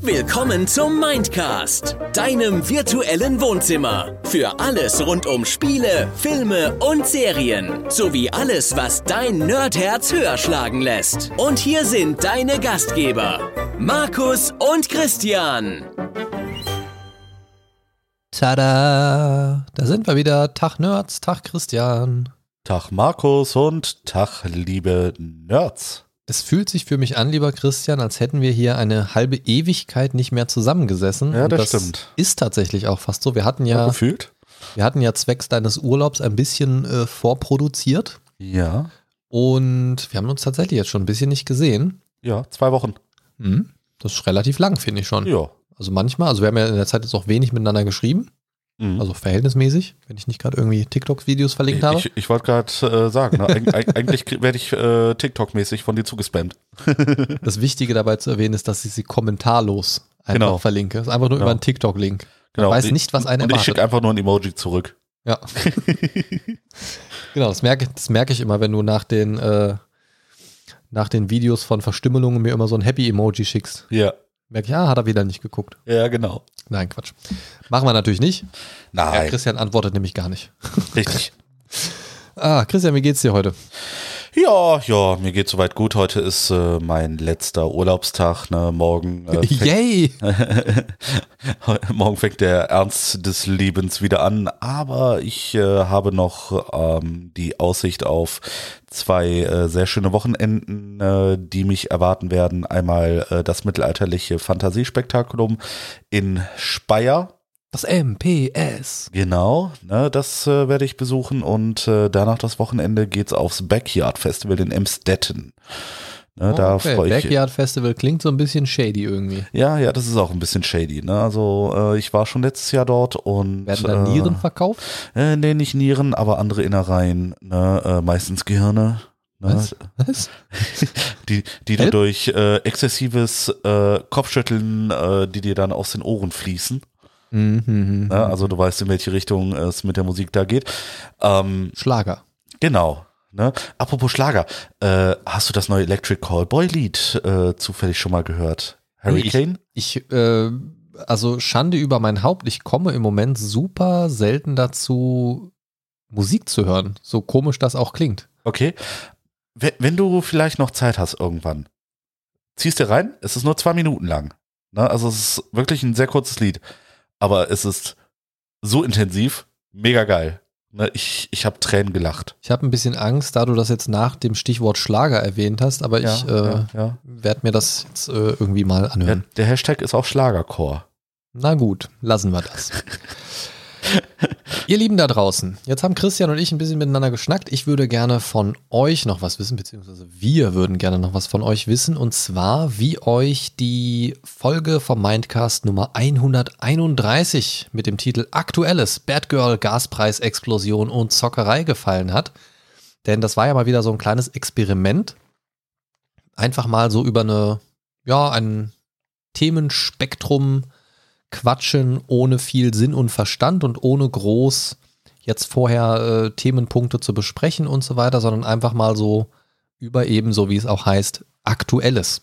Willkommen zum Mindcast, deinem virtuellen Wohnzimmer. Für alles rund um Spiele, Filme und Serien. Sowie alles, was dein Nerdherz höher schlagen lässt. Und hier sind deine Gastgeber, Markus und Christian. Tada! Da sind wir wieder. Tag Nerds, Tag Christian. Tag Markus und Tag liebe Nerds. Es fühlt sich für mich an, lieber Christian, als hätten wir hier eine halbe Ewigkeit nicht mehr zusammengesessen. Ja, Und das stimmt. Ist tatsächlich auch fast so. Wir hatten ja, Gefühlt? wir hatten ja zwecks deines Urlaubs ein bisschen äh, vorproduziert Ja. und wir haben uns tatsächlich jetzt schon ein bisschen nicht gesehen. Ja, zwei Wochen. Hm, das ist relativ lang, finde ich schon. Ja. Also manchmal, also wir haben ja in der Zeit jetzt auch wenig miteinander geschrieben, Mhm. also verhältnismäßig, wenn ich nicht gerade irgendwie TikTok-Videos verlinkt habe. ich ich wollte gerade äh, sagen, ne, eig eig- eigentlich werde ich äh, TikTok-mäßig von dir zugespammt. Das Wichtige dabei zu erwähnen ist, dass ich sie kommentarlos einfach Genau. verlinke. Das ist einfach nur Genau. über einen TikTok-Link. Genau. weiß nicht, was einen Und ich schicke einfach nur ein Emoji zurück. Ja. genau, das merke, das merke ich immer, wenn du nach den, äh, nach den Videos von Verstümmelungen mir immer so ein Happy-Emoji schickst. Ja. Merke ich, ah, hat er wieder nicht geguckt. Ja, genau. Nein, Quatsch. Machen wir natürlich nicht. Ja, Nein, Christian antwortet nämlich gar nicht. richtig. Ah, Christian, wie geht's dir heute? Ja, ja, mir geht soweit gut. Heute ist äh, mein letzter Urlaubstag. Ne? Morgen, äh, Yay! morgen fängt der Ernst des Lebens wieder an. Aber ich äh, habe noch ähm, die Aussicht auf zwei äh, sehr schöne Wochenenden, äh, die mich erwarten werden. Einmal äh, das mittelalterliche Fantasiespektakulum in Speyer. Das MPS. Genau, ne, das äh, werde ich besuchen und äh, danach das Wochenende geht's aufs Backyard Festival in Emstetten. Ne, da Oh, okay. freue ich Backyard Festival klingt so ein bisschen shady irgendwie. Ja, ja, das ist auch ein bisschen shady. Ne? Also äh, ich war schon letztes Jahr dort und Werden da äh, Nieren verkauft? Äh, nee, nicht Nieren, aber andere Innereien. Ne? Äh, meistens Gehirne. Ne? Was? Was? Die, die du durch äh, exzessives äh, Kopfschütteln, äh, die dir dann aus den Ohren fließen. Mhm, mhm, Ne? Also du weißt, in welche Richtung es mit der Musik da geht. Ähm, Schlager. Genau. Ne? Apropos Schlager, äh, hast du das neue Electric Callboy Lied äh, zufällig schon mal gehört? Hurricane? Ich, äh, also Schande über mein Haupt, ich komme im Moment super selten dazu, Musik zu hören. So komisch das auch klingt. Okay. Wenn, wenn du vielleicht noch Zeit hast irgendwann, ziehst dir rein. Es ist nur zwei Minuten lang. Ne? Also es ist wirklich ein sehr kurzes Lied. Aber es ist so intensiv, mega geil. Ne? Ich, ich habe Tränen gelacht. Ich habe ein bisschen Angst, da du das jetzt nach dem Stichwort Schlager erwähnt hast, aber ich äh, ja, ja. werde mir das jetzt äh, irgendwie mal ja. anhören. Der Hashtag ist auch Schlagerchor. Na gut, lassen wir das. Ihr Lieben da draußen, jetzt haben Christian und ich ein bisschen miteinander geschnackt. Ich würde gerne von euch noch was wissen, beziehungsweise wir würden gerne noch was von euch wissen. Und zwar, wie euch die Folge vom Mindcast Nummer 131 mit dem Titel Aktuelles Bad Girl, Gaspreis, Explosion und Zockerei gefallen hat. Denn das war ja mal wieder so ein kleines Experiment. Einfach mal so über eine, ja, ein Themenspektrum quatschen ohne viel Sinn und Verstand und ohne groß jetzt vorher äh, Themenpunkte zu besprechen und so weiter, sondern einfach mal so über ebenso, wie es auch heißt, Aktuelles.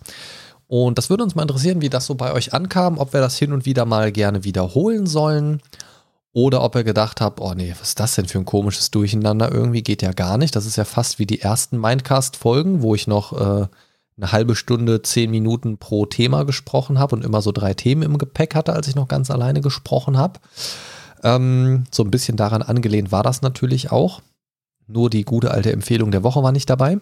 Und das würde uns mal interessieren, wie das so bei euch ankam, ob wir das hin und wieder mal gerne wiederholen sollen oder ob ihr gedacht habt, oh nee, was ist das denn für ein komisches Durcheinander? Irgendwie geht ja gar nicht. Das ist ja fast wie die ersten Mindcast-Folgen, wo ich noch äh, eine halbe Stunde, zehn Minuten pro Thema gesprochen habe und immer so drei Themen im Gepäck hatte, als ich noch ganz alleine gesprochen habe. Ähm, so ein bisschen daran angelehnt war das natürlich auch. Nur die gute alte Empfehlung der Woche war nicht dabei.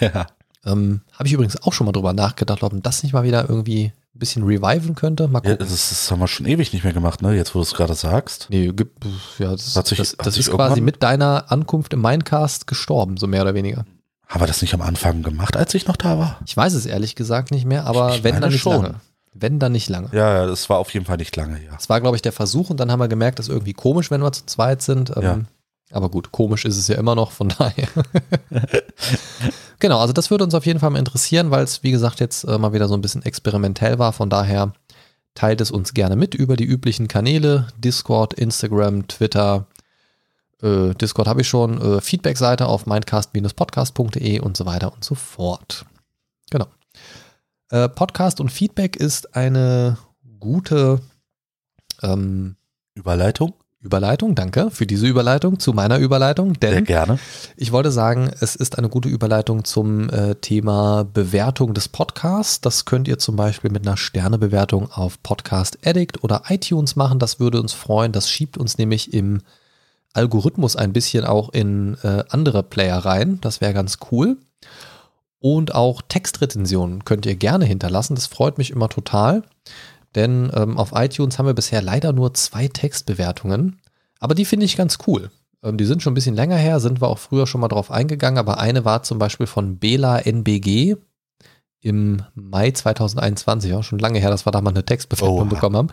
Ja. Ähm, habe ich übrigens auch schon mal drüber nachgedacht, ob man das nicht mal wieder irgendwie ein bisschen reviven könnte. Mal Ja, gucken. das, ist, das haben wir schon ewig nicht mehr gemacht, ne? Jetzt, wo du es gerade sagst. nee, gibt, ja, das, Hat sich- das, hat das sich ist quasi mit deiner Ankunft im Mindcast gestorben, so mehr oder weniger. Haben wir das nicht am Anfang gemacht, als ich noch da war? Ich weiß es ehrlich gesagt nicht mehr, aber Ich wenn dann nicht schon. lange. Wenn dann nicht lange. Ja, das war auf jeden Fall nicht lange, ja. Das war, glaube ich, der Versuch und dann haben wir gemerkt, das ist irgendwie komisch, wenn wir zu zweit sind. Ähm, Ja. Aber gut, komisch ist es ja immer noch, von daher. genau, also das würde uns auf jeden Fall mal interessieren, weil es, wie gesagt, jetzt äh, mal wieder so ein bisschen experimentell war. Von daher teilt es uns gerne mit über die üblichen Kanäle: Discord, Instagram, Twitter. Äh, Discord habe ich schon, äh, Feedback-Seite auf mindcast-podcast.de und so weiter und so fort. Genau. Äh, Podcast und Feedback ist eine gute ähm, Überleitung? Überleitung, danke für diese Überleitung zu meiner Überleitung, Sehr denn gerne. ich wollte sagen, es ist eine gute Überleitung zum äh, Thema Bewertung des Podcasts. Das könnt ihr zum Beispiel mit einer Sternebewertung auf Podcast Addict oder iTunes machen. Das würde uns freuen. Das schiebt uns nämlich im Algorithmus ein bisschen auch in äh, andere Player rein. Das wäre ganz cool. Und auch Textrezensionen könnt ihr gerne hinterlassen. Das freut mich immer total. Denn ähm, auf iTunes haben wir bisher leider nur zwei Textbewertungen. Aber die finde ich ganz cool. Ähm, die sind schon ein bisschen länger her, sind wir auch früher schon mal drauf eingegangen. Aber eine war zum Beispiel von Bela NBG im Mai 2021, auch schon lange her, dass wir da mal eine Textbewertung Oha. bekommen haben.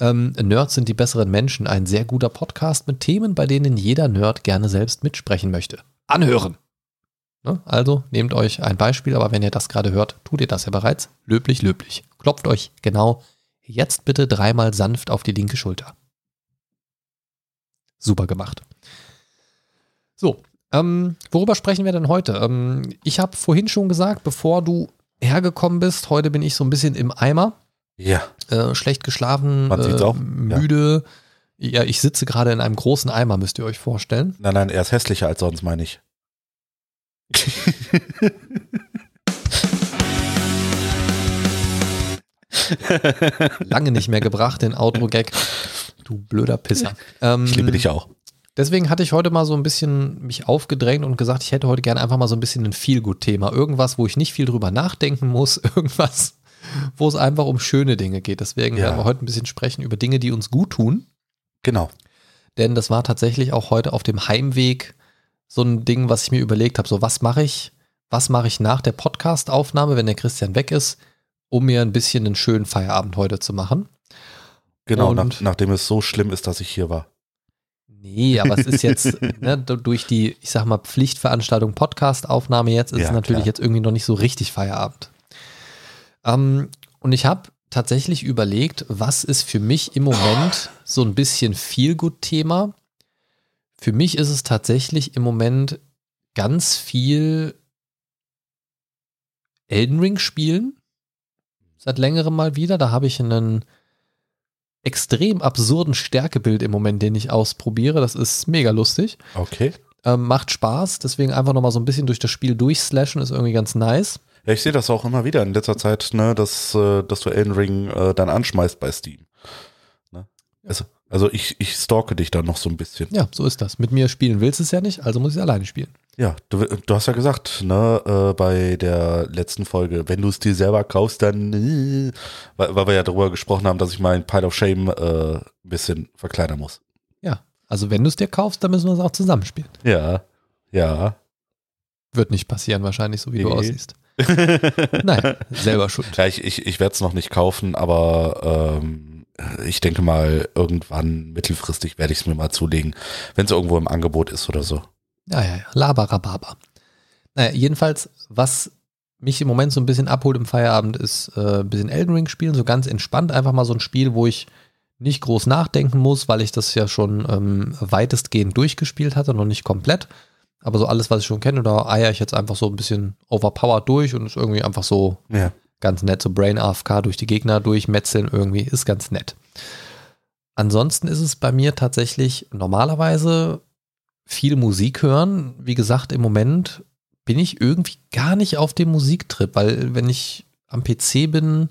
Ähm, Nerds sind die besseren Menschen. Ein sehr guter Podcast mit Themen, bei denen jeder Nerd gerne selbst mitsprechen möchte. Anhören! Ne? Also nehmt euch ein Beispiel, aber wenn ihr das gerade hört, tut ihr das ja bereits. Löblich, löblich. Klopft euch genau jetzt bitte dreimal sanft auf die linke Schulter. Super gemacht. So, ähm, worüber sprechen wir denn heute? Ähm, ich habe vorhin schon gesagt, bevor du hergekommen bist, heute bin ich so ein bisschen im Eimer Ja. Äh, schlecht geschlafen, äh, auch, ja. müde. Ja. ich sitze gerade in einem großen Eimer, müsst ihr euch vorstellen. Nein, nein, er ist hässlicher als sonst, meine ich. Lange nicht mehr gebracht, den Outro-Gag. Du blöder Pisser. Ähm, Ich liebe dich auch. Deswegen hatte ich heute mal so ein bisschen mich aufgedrängt und gesagt, ich hätte heute gerne einfach mal so ein bisschen ein Feelgood-Thema. Irgendwas, wo ich nicht viel drüber nachdenken muss. Irgendwas, wo es einfach um schöne Dinge geht. Deswegen Ja. werden wir heute ein bisschen sprechen über Dinge, die uns gut tun. Genau. Denn das war tatsächlich auch heute auf dem Heimweg so ein Ding, was ich mir überlegt habe. So, was mache ich? Was mache ich nach der Podcast-Aufnahme, wenn der Christian weg ist, um mir ein bisschen einen schönen Feierabend heute zu machen? Genau, nach, nachdem es so schlimm ist, dass ich hier war. Nee, aber es ist jetzt ne, durch die, ich sag mal, Pflichtveranstaltung Podcast-Aufnahme jetzt, ist Ja, es natürlich klar. jetzt irgendwie noch nicht so richtig Feierabend. Ähm, und ich habe tatsächlich überlegt, was ist für mich im Moment so ein bisschen Feelgood-Thema. Für mich ist es tatsächlich im Moment ganz viel Elden Ring spielen. Seit längerem mal wieder. Da habe ich einen extrem absurden Stärkebild im Moment, den ich ausprobiere. Das ist mega lustig. Okay. Ähm, macht Spaß, deswegen einfach nochmal so ein bisschen durch das Spiel durchslashen, ist irgendwie ganz nice. Ja, ich sehe das auch immer wieder in letzter Zeit, ne, dass, äh, dass du Elden Ring äh, dann anschmeißt bei Steam. Ne? Also, also ich, ich stalke dich dann noch so ein bisschen. Ja, so ist das. Mit mir spielen willst du es ja nicht, also muss ich es alleine spielen. Ja, du, du hast ja gesagt, ne, äh, bei der letzten Folge, wenn du es dir selber kaufst, dann, äh, weil, weil wir ja darüber gesprochen haben, dass ich meinen Pile of Shame äh, ein bisschen verkleinern muss. Ja, also wenn du es dir kaufst, dann müssen wir es auch zusammenspielen. Ja, ja. Wird nicht passieren wahrscheinlich, so wie du Nee. aussiehst. Nein, selber schuld. Ja, ich, ich, ich werde es noch nicht kaufen, aber ähm, ich denke mal, irgendwann mittelfristig werde ich es mir mal zulegen, wenn es irgendwo im Angebot ist oder so. Ja, ja, ja. Labarababa. Naja, jedenfalls, was mich im Moment so ein bisschen abholt im Feierabend, ist äh, ein bisschen Elden Ring spielen, so ganz entspannt. Einfach mal so ein Spiel, wo ich nicht groß nachdenken muss, weil ich das ja schon ähm, weitestgehend durchgespielt hatte, noch nicht komplett. Aber so alles, was ich schon kenne, da eier ich jetzt einfach so ein bisschen overpowered durch und ist irgendwie einfach so Ja. ganz nett, so Brain AFK durch die Gegner durchmetzeln irgendwie, ist ganz nett. Ansonsten ist es bei mir tatsächlich normalerweise viel Musik hören. Wie gesagt, im Moment bin ich irgendwie gar nicht auf dem Musiktrip, weil wenn ich am PC bin,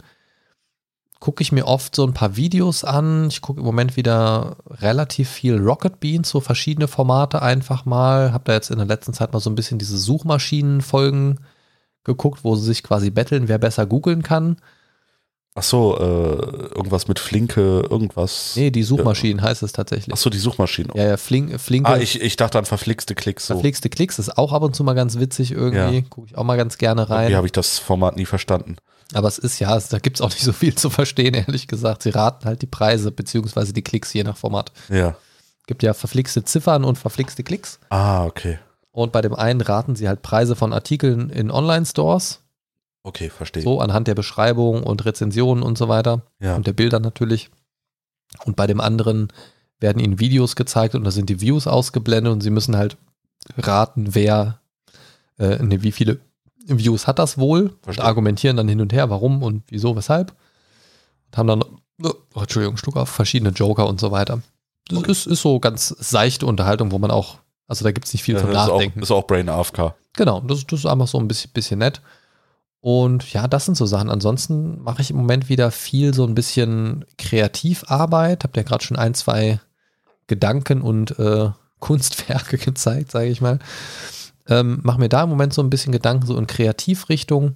gucke ich mir oft so ein paar Videos an. Ich gucke im Moment wieder relativ viel Rocket Beans, so verschiedene Formate einfach mal. Habe da jetzt in der letzten Zeit mal so ein bisschen diese Suchmaschinenfolgen geguckt, wo sie sich quasi betteln, wer besser googeln kann. Ach so, äh, irgendwas mit Flinke, irgendwas. Nee, die Suchmaschinen heißt es tatsächlich. Ach so, die Suchmaschine. Ja, ja, Flink, Flinke. Ah, ich, ich dachte an verflixte Klicks. So. Verpflegste Klicks ist auch ab und zu mal ganz witzig irgendwie. Ja. Gucke ich auch mal ganz gerne rein. Irgendwie habe ich das Format nie verstanden. Aber es ist ja, es, da gibt es auch nicht so viel zu verstehen, ehrlich gesagt. Sie raten halt die Preise beziehungsweise die Klicks je nach Format. Ja. Gibt ja verflixte Ziffern und verflixte Klicks. Ah, okay. Und bei dem einen raten sie halt Preise von Artikeln in Online-Stores, Okay, verstehe. so anhand der Beschreibung und Rezensionen und so weiter. Ja. und der Bilder natürlich. Und bei dem anderen werden ihnen Videos gezeigt und da sind die Views ausgeblendet und sie müssen halt raten, wer, äh, ne, wie viele Views hat das wohl und Verstehe. argumentieren dann hin und her, warum und wieso, weshalb. Und haben dann, oh, Entschuldigung, Schluck auf, verschiedene Joker und so weiter. Das Okay. ist, ist so ganz seichte Unterhaltung, wo man auch, also da gibt es nicht viel zum ist, auch, Nachdenken. ist auch Brain AFK. Genau, das, das ist einfach so ein bisschen, bisschen nett. Und ja, das sind so Sachen. Ansonsten mache ich im Moment wieder viel so ein bisschen Kreativarbeit. Habt ja gerade schon ein, zwei Gedanken und äh, Kunstwerke gezeigt, sage ich mal. Ähm, mache mir da im Moment so ein bisschen Gedanken so in Kreativrichtung.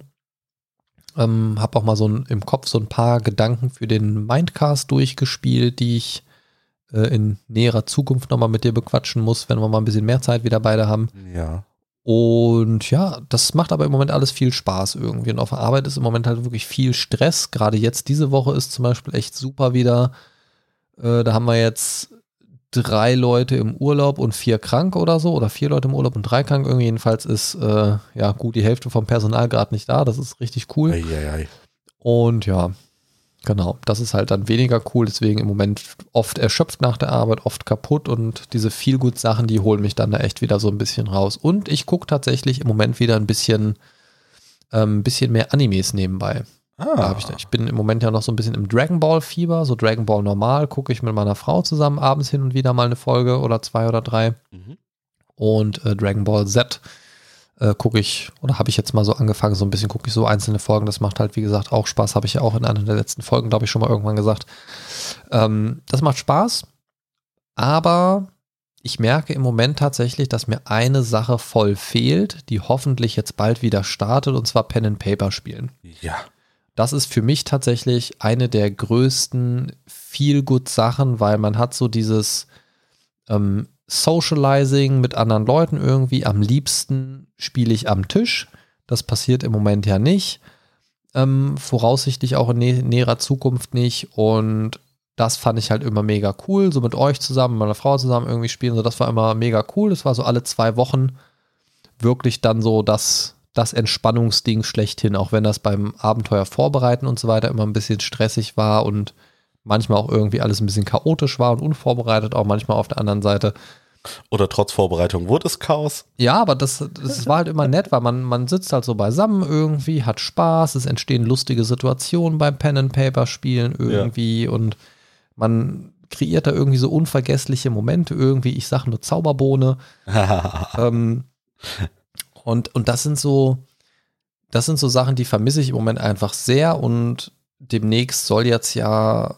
Ähm, hab auch mal so ein, im Kopf so ein paar Gedanken für den Mindcast durchgespielt, die ich äh, in näherer Zukunft nochmal mit dir bequatschen muss, wenn wir mal ein bisschen mehr Zeit wieder beide haben. Ja. Und ja, das macht aber im Moment alles viel Spaß irgendwie. Und auf der Arbeit ist im Moment halt wirklich viel Stress. Gerade jetzt diese Woche ist zum Beispiel echt super wieder. Äh, da haben wir jetzt drei Leute im Urlaub und vier krank oder so. Oder vier Leute im Urlaub und drei krank. Irgendwie jedenfalls ist äh, ja gut die Hälfte vom Personal gerade nicht da. Das ist richtig cool. Eieiei. Und ja, genau, das ist halt dann weniger cool, deswegen im Moment oft erschöpft nach der Arbeit, oft kaputt und diese Feelgood-Sachen, die holen mich dann da echt wieder so ein bisschen raus. Und ich gucke tatsächlich im Moment wieder ein bisschen, ähm, ein bisschen mehr Animes nebenbei. Ah, ich, ich bin im Moment ja noch so ein bisschen im Dragon Ball Fieber, so Dragon Ball normal, gucke ich mit meiner Frau zusammen abends hin und wieder mal eine Folge oder zwei oder drei. Mhm. Und äh, Dragon Ball Z äh, gucke ich, oder habe ich jetzt mal so angefangen, so ein bisschen gucke ich so einzelne Folgen. Das macht halt, wie gesagt, auch Spaß. Habe ich ja auch in einer der letzten Folgen, glaube ich, schon mal irgendwann gesagt. Ähm, das macht Spaß, aber ich merke im Moment tatsächlich, dass mir eine Sache voll fehlt, die hoffentlich jetzt bald wieder startet, und zwar Pen and Paper spielen. ja. Das ist für mich tatsächlich eine der größten Feel-Good-Sachen, weil man hat so dieses ähm, Socializing mit anderen Leuten irgendwie. Am liebsten spiele ich am Tisch. Das passiert im Moment ja nicht. Ähm, voraussichtlich auch in nä näherer Zukunft nicht. Und das fand ich halt immer mega cool. So mit euch zusammen, mit meiner Frau zusammen irgendwie spielen. So, das war immer mega cool. Das war so alle zwei Wochen wirklich dann so das, das Entspannungsding schlechthin, auch wenn das beim Abenteuer vorbereiten und so weiter immer ein bisschen stressig war und manchmal auch irgendwie alles ein bisschen chaotisch war und unvorbereitet, auch manchmal auf der anderen Seite. Oder trotz Vorbereitung wurde es Chaos. Ja, aber das, das war halt immer nett, weil man, man sitzt halt so beisammen irgendwie, hat Spaß, es entstehen lustige Situationen beim Pen and Paper Spielen irgendwie und man kreiert da irgendwie so unvergessliche Momente irgendwie. Ich sage nur Zauberbohne. ähm, und, und das sind so, das sind so Sachen, die vermisse ich im Moment einfach sehr und demnächst soll jetzt ja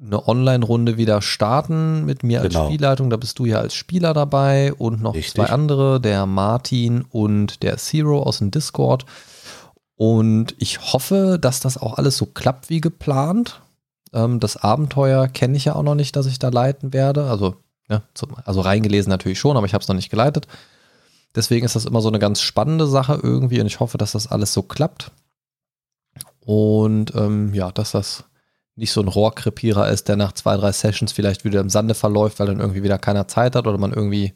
eine Online-Runde wieder starten mit mir als Genau. Spielleitung. Da bist du ja als Spieler dabei und noch Richtig. zwei andere, der Martin und der Zero aus dem Discord. Und ich hoffe, dass das auch alles so klappt wie geplant. Ähm, das Abenteuer kenne ich ja auch noch nicht, dass ich da leiten werde. Also, ne, zum, also reingelesen natürlich schon, aber ich habe es noch nicht geleitet. Deswegen ist das immer so eine ganz spannende Sache irgendwie und ich hoffe, dass das alles so klappt. Und ähm, ja, dass das nicht so ein Rohrkrepierer ist, der nach zwei, drei Sessions vielleicht wieder im Sande verläuft, weil dann irgendwie wieder keiner Zeit hat oder man irgendwie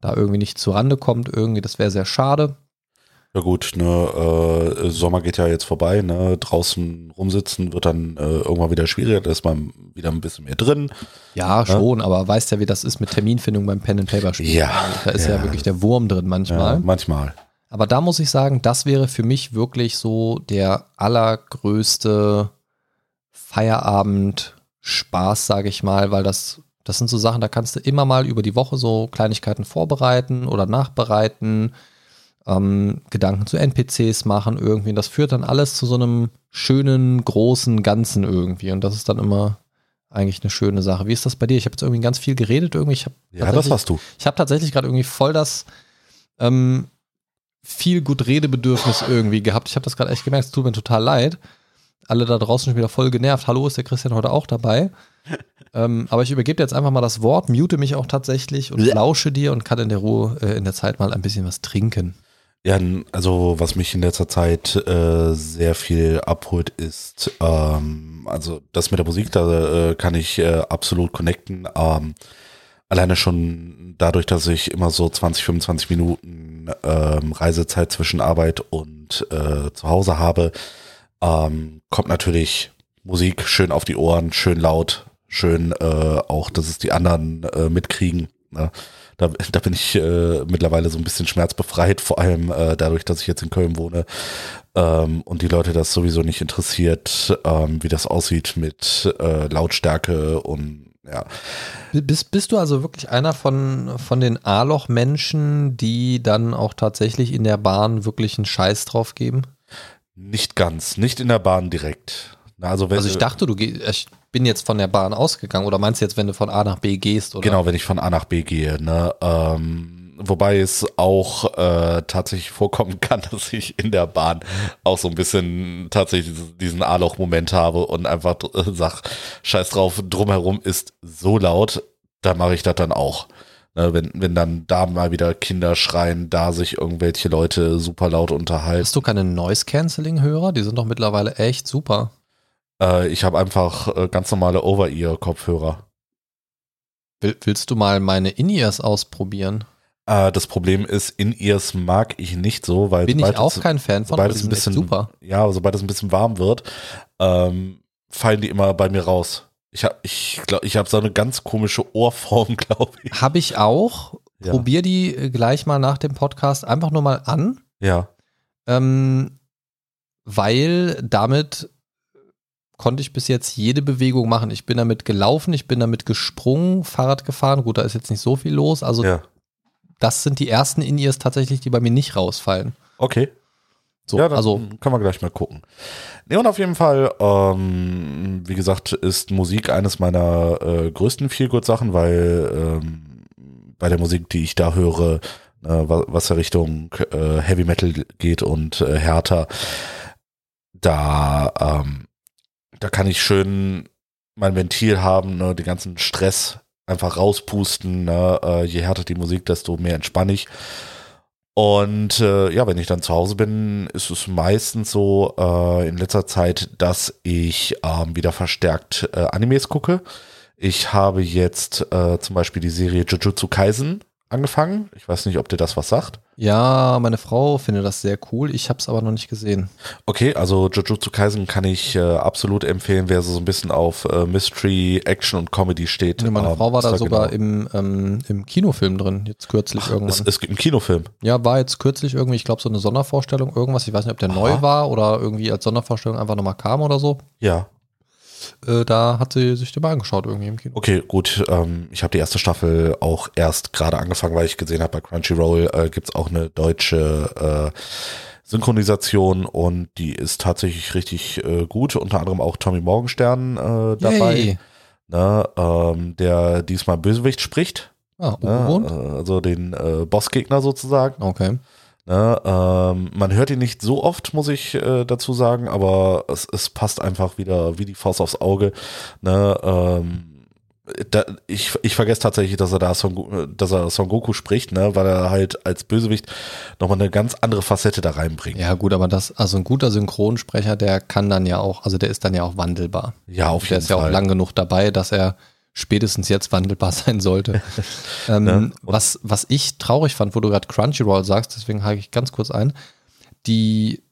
da irgendwie nicht zu Rande kommt. Irgendwie, das wäre sehr schade. Ja gut, ne, äh, Sommer geht ja jetzt vorbei, ne, draußen rumsitzen wird dann äh, irgendwann wieder schwieriger, da ist man wieder ein bisschen mehr drin. Ja, schon, aber weißt ja, wie das ist mit Terminfindung beim Pen and Paper Spiel. Ja, da ist ja, ja. wirklich der Wurm drin manchmal. Ja, manchmal. Aber da muss ich sagen, das wäre für mich wirklich so der allergrößte Feierabend-Spaß, sage ich mal, weil das, das sind so Sachen, da kannst du immer mal über die Woche so Kleinigkeiten vorbereiten oder nachbereiten, ähm, Gedanken zu NPCs machen irgendwie. Das führt dann alles zu so einem schönen, großen Ganzen irgendwie. Und das ist dann immer eigentlich eine schöne Sache. Wie ist das bei dir? Ich habe jetzt irgendwie ganz viel geredet irgendwie. Ich hab Ja, das hast du. ich habe tatsächlich gerade irgendwie voll das ähm, viel gut Redebedürfnis irgendwie gehabt. Ich habe das gerade echt gemerkt. Es tut mir total leid. Alle da draußen schon wieder voll genervt. Hallo, ist der Christian heute auch dabei? ähm, aber ich übergebe dir jetzt einfach mal das Wort, mute mich auch tatsächlich und lausche dir und kann in der Ruhe äh, in der Zeit mal ein bisschen was trinken. Ja, also was mich in letzter Zeit äh, sehr viel abholt, ist, ähm, also das mit der Musik, da äh, kann ich äh, absolut connecten. Ähm, alleine schon dadurch, dass ich immer so 20, 25 Minuten ähm, Reisezeit zwischen Arbeit und äh, zu Hause habe, ähm, kommt natürlich Musik schön auf die Ohren, schön laut, schön äh, auch, dass es die anderen äh, mitkriegen. Ne? Da, da bin ich äh, mittlerweile so ein bisschen schmerzbefreit, vor allem äh, dadurch, dass ich jetzt in Köln wohne ähm, und die Leute das sowieso nicht interessiert, ähm, wie das aussieht mit äh, Lautstärke und ja. Bist, bist du also wirklich einer von, von den A-Loch-Menschen, die dann auch tatsächlich in der Bahn wirklich einen Scheiß drauf geben? Nicht ganz, nicht in der Bahn direkt. Also, also ich dachte, du gehst, ich bin jetzt von der Bahn ausgegangen oder meinst du jetzt, wenn du von A nach B gehst? Oder? Genau, wenn ich von A nach B gehe. Ne? Ähm, wobei es auch äh, tatsächlich vorkommen kann, dass ich in der Bahn auch so ein bisschen tatsächlich diesen A-Loch-Moment habe und einfach äh, sag, scheiß drauf, drumherum ist so laut, da mache ich das dann auch. Ne, wenn, wenn dann da mal wieder Kinder schreien, da sich irgendwelche Leute super laut unterhalten. Hast du keine Noise-Canceling-Hörer? Die sind doch mittlerweile echt super. Äh, ich habe einfach äh, ganz normale Over-Ear-Kopfhörer. Will, willst du mal meine In-Ears ausprobieren? Äh, das Problem ist, In-Ears mag ich nicht so, weil bin ich auch kein Fan von, sobald es ein bisschen super. Ja, sobald es ein bisschen warm wird, ähm, fallen die immer bei mir raus. Ich habe ich glaub, ich hab so eine ganz komische Ohrform, glaube ich. Habe ich auch. Ja. Probier die äh, gleich mal nach dem Podcast einfach nur mal an. Ja. Ähm, weil damit konnte ich bis jetzt jede Bewegung machen. Ich bin damit gelaufen, ich bin damit gesprungen, Fahrrad gefahren. Gut, da ist jetzt nicht so viel los. Also ja. das sind die ersten In-Ears tatsächlich, die bei mir nicht rausfallen. Okay. So, ja, dann also kann man gleich mal gucken. Ne, und auf jeden Fall, ähm, wie gesagt, ist Musik eines meiner äh, größten Feelgood-Sachen, weil ähm, bei der Musik, die ich da höre, äh, was ja Richtung äh, Heavy Metal geht und äh, härter, da ähm, da kann ich schön mein Ventil haben, ne, den ganzen Stress einfach rauspusten. Ne, äh, je härter die Musik, desto mehr entspanne ich. Und äh, ja, wenn ich dann zu Hause bin, ist es meistens so äh, in letzter Zeit, dass ich ähm, wieder verstärkt äh, Animes gucke. Ich habe jetzt äh, zum Beispiel die Serie Jujutsu Kaisen angefangen. Ich weiß nicht, ob dir das was sagt. Ja, meine Frau findet das sehr cool. Ich habe es aber noch nicht gesehen. Okay, also Jujutsu Kaisen kann ich äh, absolut empfehlen, wer so ein bisschen auf äh, Mystery, Action und Comedy steht. Ja, meine ähm, Frau war da sogar genau. im, ähm, im Kinofilm drin, jetzt kürzlich Ach, irgendwann. Es, es gibt einen Kinofilm? Ja, war jetzt kürzlich irgendwie, ich glaube, so eine Sondervorstellung, irgendwas. Ich weiß nicht, ob der Aha. neu war oder irgendwie als Sondervorstellung einfach nochmal kam oder so. Ja. Äh, da hat sie sich den mal angeschaut irgendwie im Kino. Okay, gut. Ähm, ich habe die erste Staffel auch erst gerade angefangen, weil ich gesehen habe, bei Crunchyroll äh, gibt es auch eine deutsche äh, Synchronisation und die ist tatsächlich richtig äh, gut. Unter anderem auch Tommy Morgenstern äh, dabei, ne, ähm, der diesmal Bösewicht spricht. Ah, ne, äh, also den äh, Bossgegner sozusagen. Okay. Ne, ähm, man hört ihn nicht so oft, muss ich äh, dazu sagen, aber es, es passt einfach wieder wie die Faust aufs Auge. Ne, ähm, da, ich, ich vergesse tatsächlich, dass er da Son, dass er Son Goku spricht, ne, weil er halt als Bösewicht nochmal eine ganz andere Facette da reinbringt. Ja, gut, aber das, also ein guter Synchronsprecher, der kann dann ja auch, also der ist dann ja auch wandelbar. Ja, auf jeden Fall. Der ist ja auch lang genug dabei, dass er spätestens jetzt wandelbar sein sollte. ähm, ja. was, was ich traurig fand, wo du gerade Crunchyroll sagst, deswegen hake ich ganz kurz ein, die,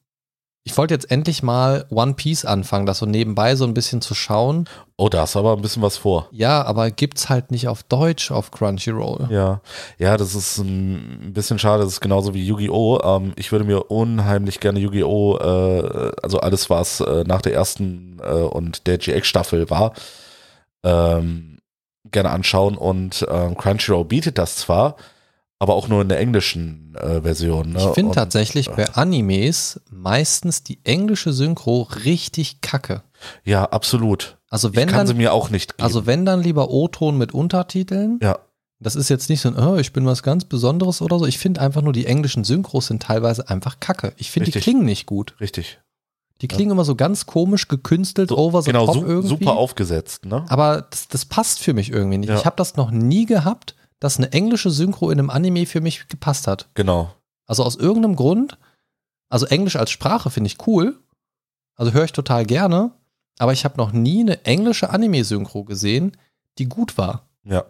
ich wollte jetzt endlich mal One Piece anfangen, das so nebenbei so ein bisschen zu schauen. Oh, da ist aber ein bisschen was vor. Ja, aber gibt's halt nicht auf Deutsch auf Crunchyroll. Ja, ja, das ist ein bisschen schade. Das ist genauso wie Yu-Gi-Oh! Ähm, ich würde mir unheimlich gerne Yu-Gi-Oh! Äh, also alles, was äh, nach der ersten äh, und der GX-Staffel war, ähm, gerne anschauen und äh, Crunchyroll bietet das zwar, aber auch nur in der englischen äh, Version. Ne? Ich finde tatsächlich äh, bei Animes meistens die englische Synchro richtig kacke. Ja, absolut. Also wenn ich kann dann, sie mir auch nicht geben. Also wenn dann lieber O-Ton mit Untertiteln. Ja. Das ist jetzt nicht so ein, oh, ich bin was ganz Besonderes oder so. Ich finde einfach nur, die englischen Synchros sind teilweise einfach kacke. Ich finde, die klingen nicht gut. Richtig. Die klingen ja. immer so ganz komisch, gekünstelt, so, over the genau, top su irgendwie. super aufgesetzt, ne? Aber das, das passt für mich irgendwie nicht. Ja. Ich habe das noch nie gehabt, dass eine englische Synchro in einem Anime für mich gepasst hat. Genau. Also aus irgendeinem Grund, also Englisch als Sprache finde ich cool. Also höre ich total gerne. Aber ich habe noch nie eine englische Anime-Synchro gesehen, die gut war. Ja.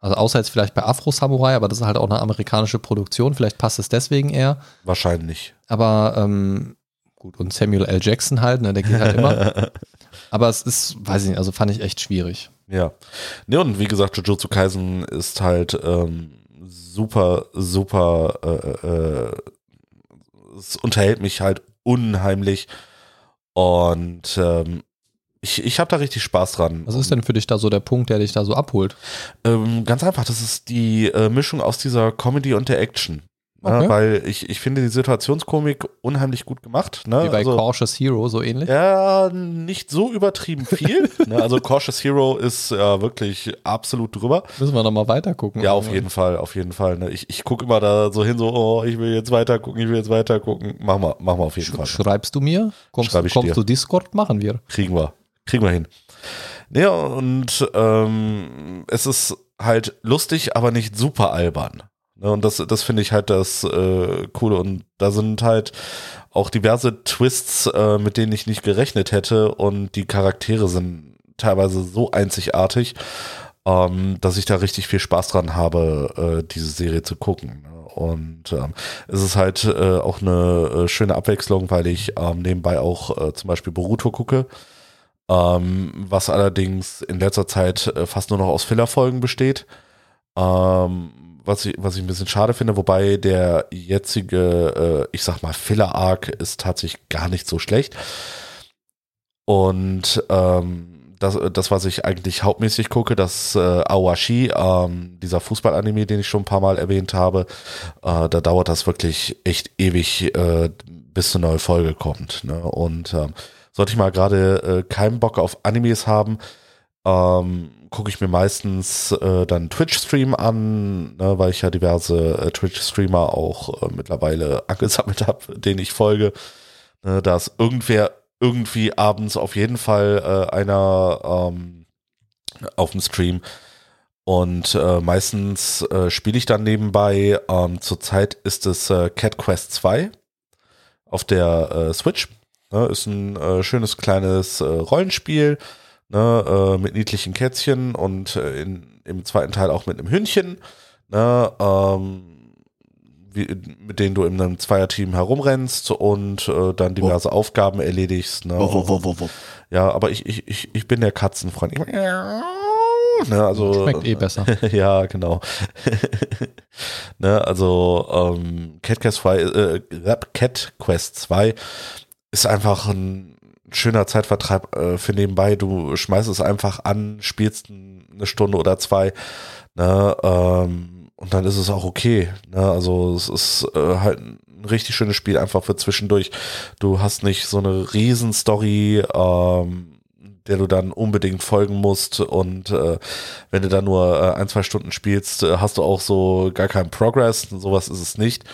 Also außer jetzt vielleicht bei Afro Samurai, aber das ist halt auch eine amerikanische Produktion. Vielleicht passt es deswegen eher. Wahrscheinlich. Aber ähm, gut. Und Samuel L. Jackson halt, ne, der geht halt immer. Aber es ist, weiß ich nicht, also fand ich echt schwierig. Ja. Ne, und wie gesagt, Jujutsu Kaisen ist halt ähm, super, super, äh, äh, es unterhält mich halt unheimlich. Und ähm, ich, ich habe da richtig Spaß dran. Was ist denn für dich da so der Punkt, der dich da so abholt? Ähm, ganz einfach, das ist die äh, Mischung aus dieser Comedy und der Action. Ne? Okay. Weil ich, ich finde die Situationskomik unheimlich gut gut Ne? Wie bei also, Cautious Hero, so ähnlich? ja, nicht so übertrieben viel. ne? Also Cautious Hero ist ja wirklich absolut drüber. Müssen wir nochmal weiter gucken. Ja, auf jeden Fall, auf jeden Fall. Ne? Ich, ich gucke immer da so hin, so, oh, ich will jetzt weiter gucken, ich will jetzt weiter gucken. Machen wir, machen wir auf jeden Fall. Schreibst du mir? Kommst, Schreib ich kommst dir. du Discord? Machen wir. Kriegen wir. Kriegen wir hin. Ja, und ähm, es ist halt lustig, aber nicht super albern. Ne, und das, das finde ich halt das äh, Coole. Und da sind halt auch diverse Twists, äh, mit denen ich nicht gerechnet hätte. Und die Charaktere sind teilweise so einzigartig, ähm, dass ich da richtig viel Spaß dran habe, äh, diese Serie zu gucken. ne. Und ähm, es ist halt äh, auch eine äh, schöne Abwechslung, weil ich ähm, nebenbei auch äh, zum Beispiel Boruto gucke. Ähm, was allerdings in letzter Zeit äh, fast nur noch aus Fillerfolgen besteht. Ähm, was ich, was ich ein bisschen schade finde, wobei der jetzige, äh, ich sag mal, Filler-Arc ist tatsächlich gar nicht so schlecht. Und ähm, das, das, was ich eigentlich hauptmäßig gucke, das äh, Awashi, ähm, dieser Fußball-Anime, den ich schon ein paar Mal erwähnt habe, äh, da dauert das wirklich echt ewig, äh, bis eine neue Folge kommt. Ne? Und ähm, sollte ich mal gerade äh, keinen Bock auf Animes haben, ähm, gucke ich mir meistens äh, dann Twitch-Stream an, ne, weil ich ja diverse äh, Twitch-Streamer auch äh, mittlerweile angesammelt habe, denen ich folge. Ne, da ist irgendwer irgendwie abends auf jeden Fall äh, einer ähm, auf dem Stream. Und äh, meistens äh, spiele ich dann nebenbei. Ähm, zurzeit ist es Cat Quest 2 auf der Switch. Ne, ist ein schönes kleines Rollenspiel ne, äh, mit niedlichen Kätzchen und äh, in, im zweiten Teil auch mit einem Hündchen, ne, ähm, wie, mit denen du in einem Zweierteam herumrennst und äh, dann diverse Aufgaben erledigst. Ne, Ja, aber ich, ich, ich, ich bin der Katzenfreund. Ich, ne, also, Schmeckt eh besser. ja, genau. ne, also ähm, Cat Quest 2, äh, Cat Quest 2 ist einfach ein schöner Zeitvertreib äh, für nebenbei. Du schmeißt es einfach an, spielst eine Stunde oder zwei, ne, ähm, und dann ist es auch okay. Ne? Also es ist äh, halt ein richtig schönes Spiel einfach für zwischendurch. Du hast nicht so eine riesen Story, ähm, der du dann unbedingt folgen musst und äh, wenn du dann nur äh, ein, zwei Stunden spielst, äh, hast du auch so gar keinen Progress. Sowas ist es nicht.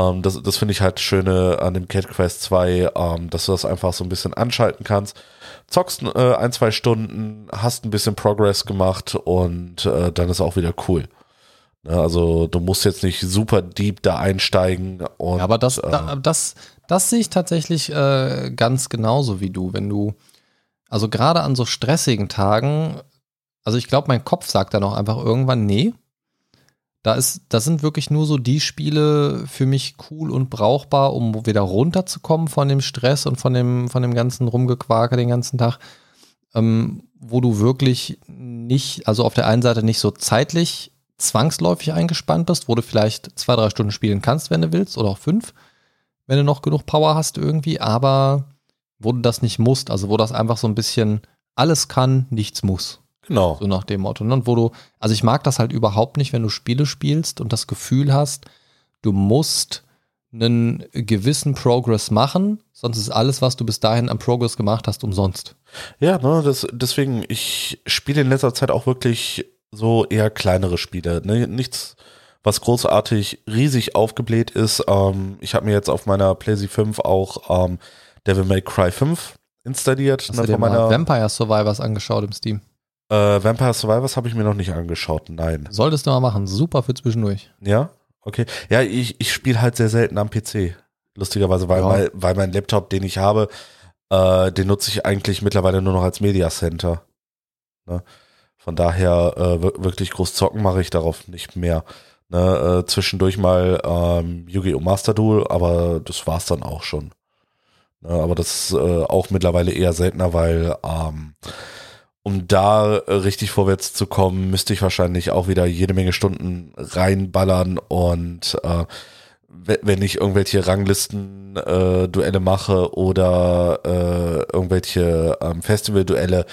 Ähm, das das finde ich halt schöne an dem Cat Quest 2, ähm, dass du das einfach so ein bisschen anschalten kannst. Zockst äh, ein, zwei Stunden, hast ein bisschen Progress gemacht und äh, dann ist auch wieder cool. Ne, also du musst jetzt nicht super deep da einsteigen und Ja, aber das, äh, da, das, das sehe ich tatsächlich äh, ganz genauso wie du. Wenn du, also gerade an so stressigen Tagen, also ich glaube, mein Kopf sagt dann auch einfach irgendwann, nee. Da ist, das sind wirklich nur so die Spiele für mich cool und brauchbar, um wieder runterzukommen von dem Stress und von dem, von dem ganzen Rumgequake den ganzen Tag, ähm, wo du wirklich nicht, also auf der einen Seite nicht so zeitlich zwangsläufig eingespannt bist, wo du vielleicht zwei, drei Stunden spielen kannst, wenn du willst, oder auch fünf, wenn du noch genug Power hast irgendwie, aber wo du das nicht musst, also wo das einfach so ein bisschen alles kann, nichts muss. Genau. So nach dem Motto. ne? Und wo du, also ich mag das halt überhaupt nicht, wenn du Spiele spielst und das Gefühl hast, du musst einen gewissen Progress machen, sonst ist alles, was du bis dahin am Progress gemacht hast, umsonst. Ja, ne, das, deswegen, ich spiele in letzter Zeit auch wirklich so eher kleinere Spiele. Ne? Nichts, was großartig riesig aufgebläht ist. Ähm, ich habe mir jetzt auf meiner PlayStation 5 auch ähm, Devil May Cry 5 installiert. Hast ne, du dir von mal meiner, Vampire Survivors angeschaut im Steam? Äh, Vampire Survivors habe ich mir noch nicht angeschaut. Nein. Solltest du mal machen, super für zwischendurch. Ja? Okay. Ja, ich, ich spiele halt sehr selten am PC. Lustigerweise, weil, Ja. weil, weil mein Laptop, den ich habe, äh, den nutze ich eigentlich mittlerweile nur noch als Media Center. Ne? Von daher äh, wir- wirklich groß zocken mache ich darauf nicht mehr. Ne? Äh, zwischendurch mal ähm, Yu-Gi-Oh! Master Duel, aber das war's dann auch schon. Ne? Aber das ist äh, auch mittlerweile eher seltener, weil ähm, um da äh, richtig vorwärts zu kommen, müsste ich wahrscheinlich auch wieder jede Menge Stunden reinballern und äh, wenn ich irgendwelche Ranglisten-Duelle äh, mache oder äh, irgendwelche ähm, Festival-Duelle,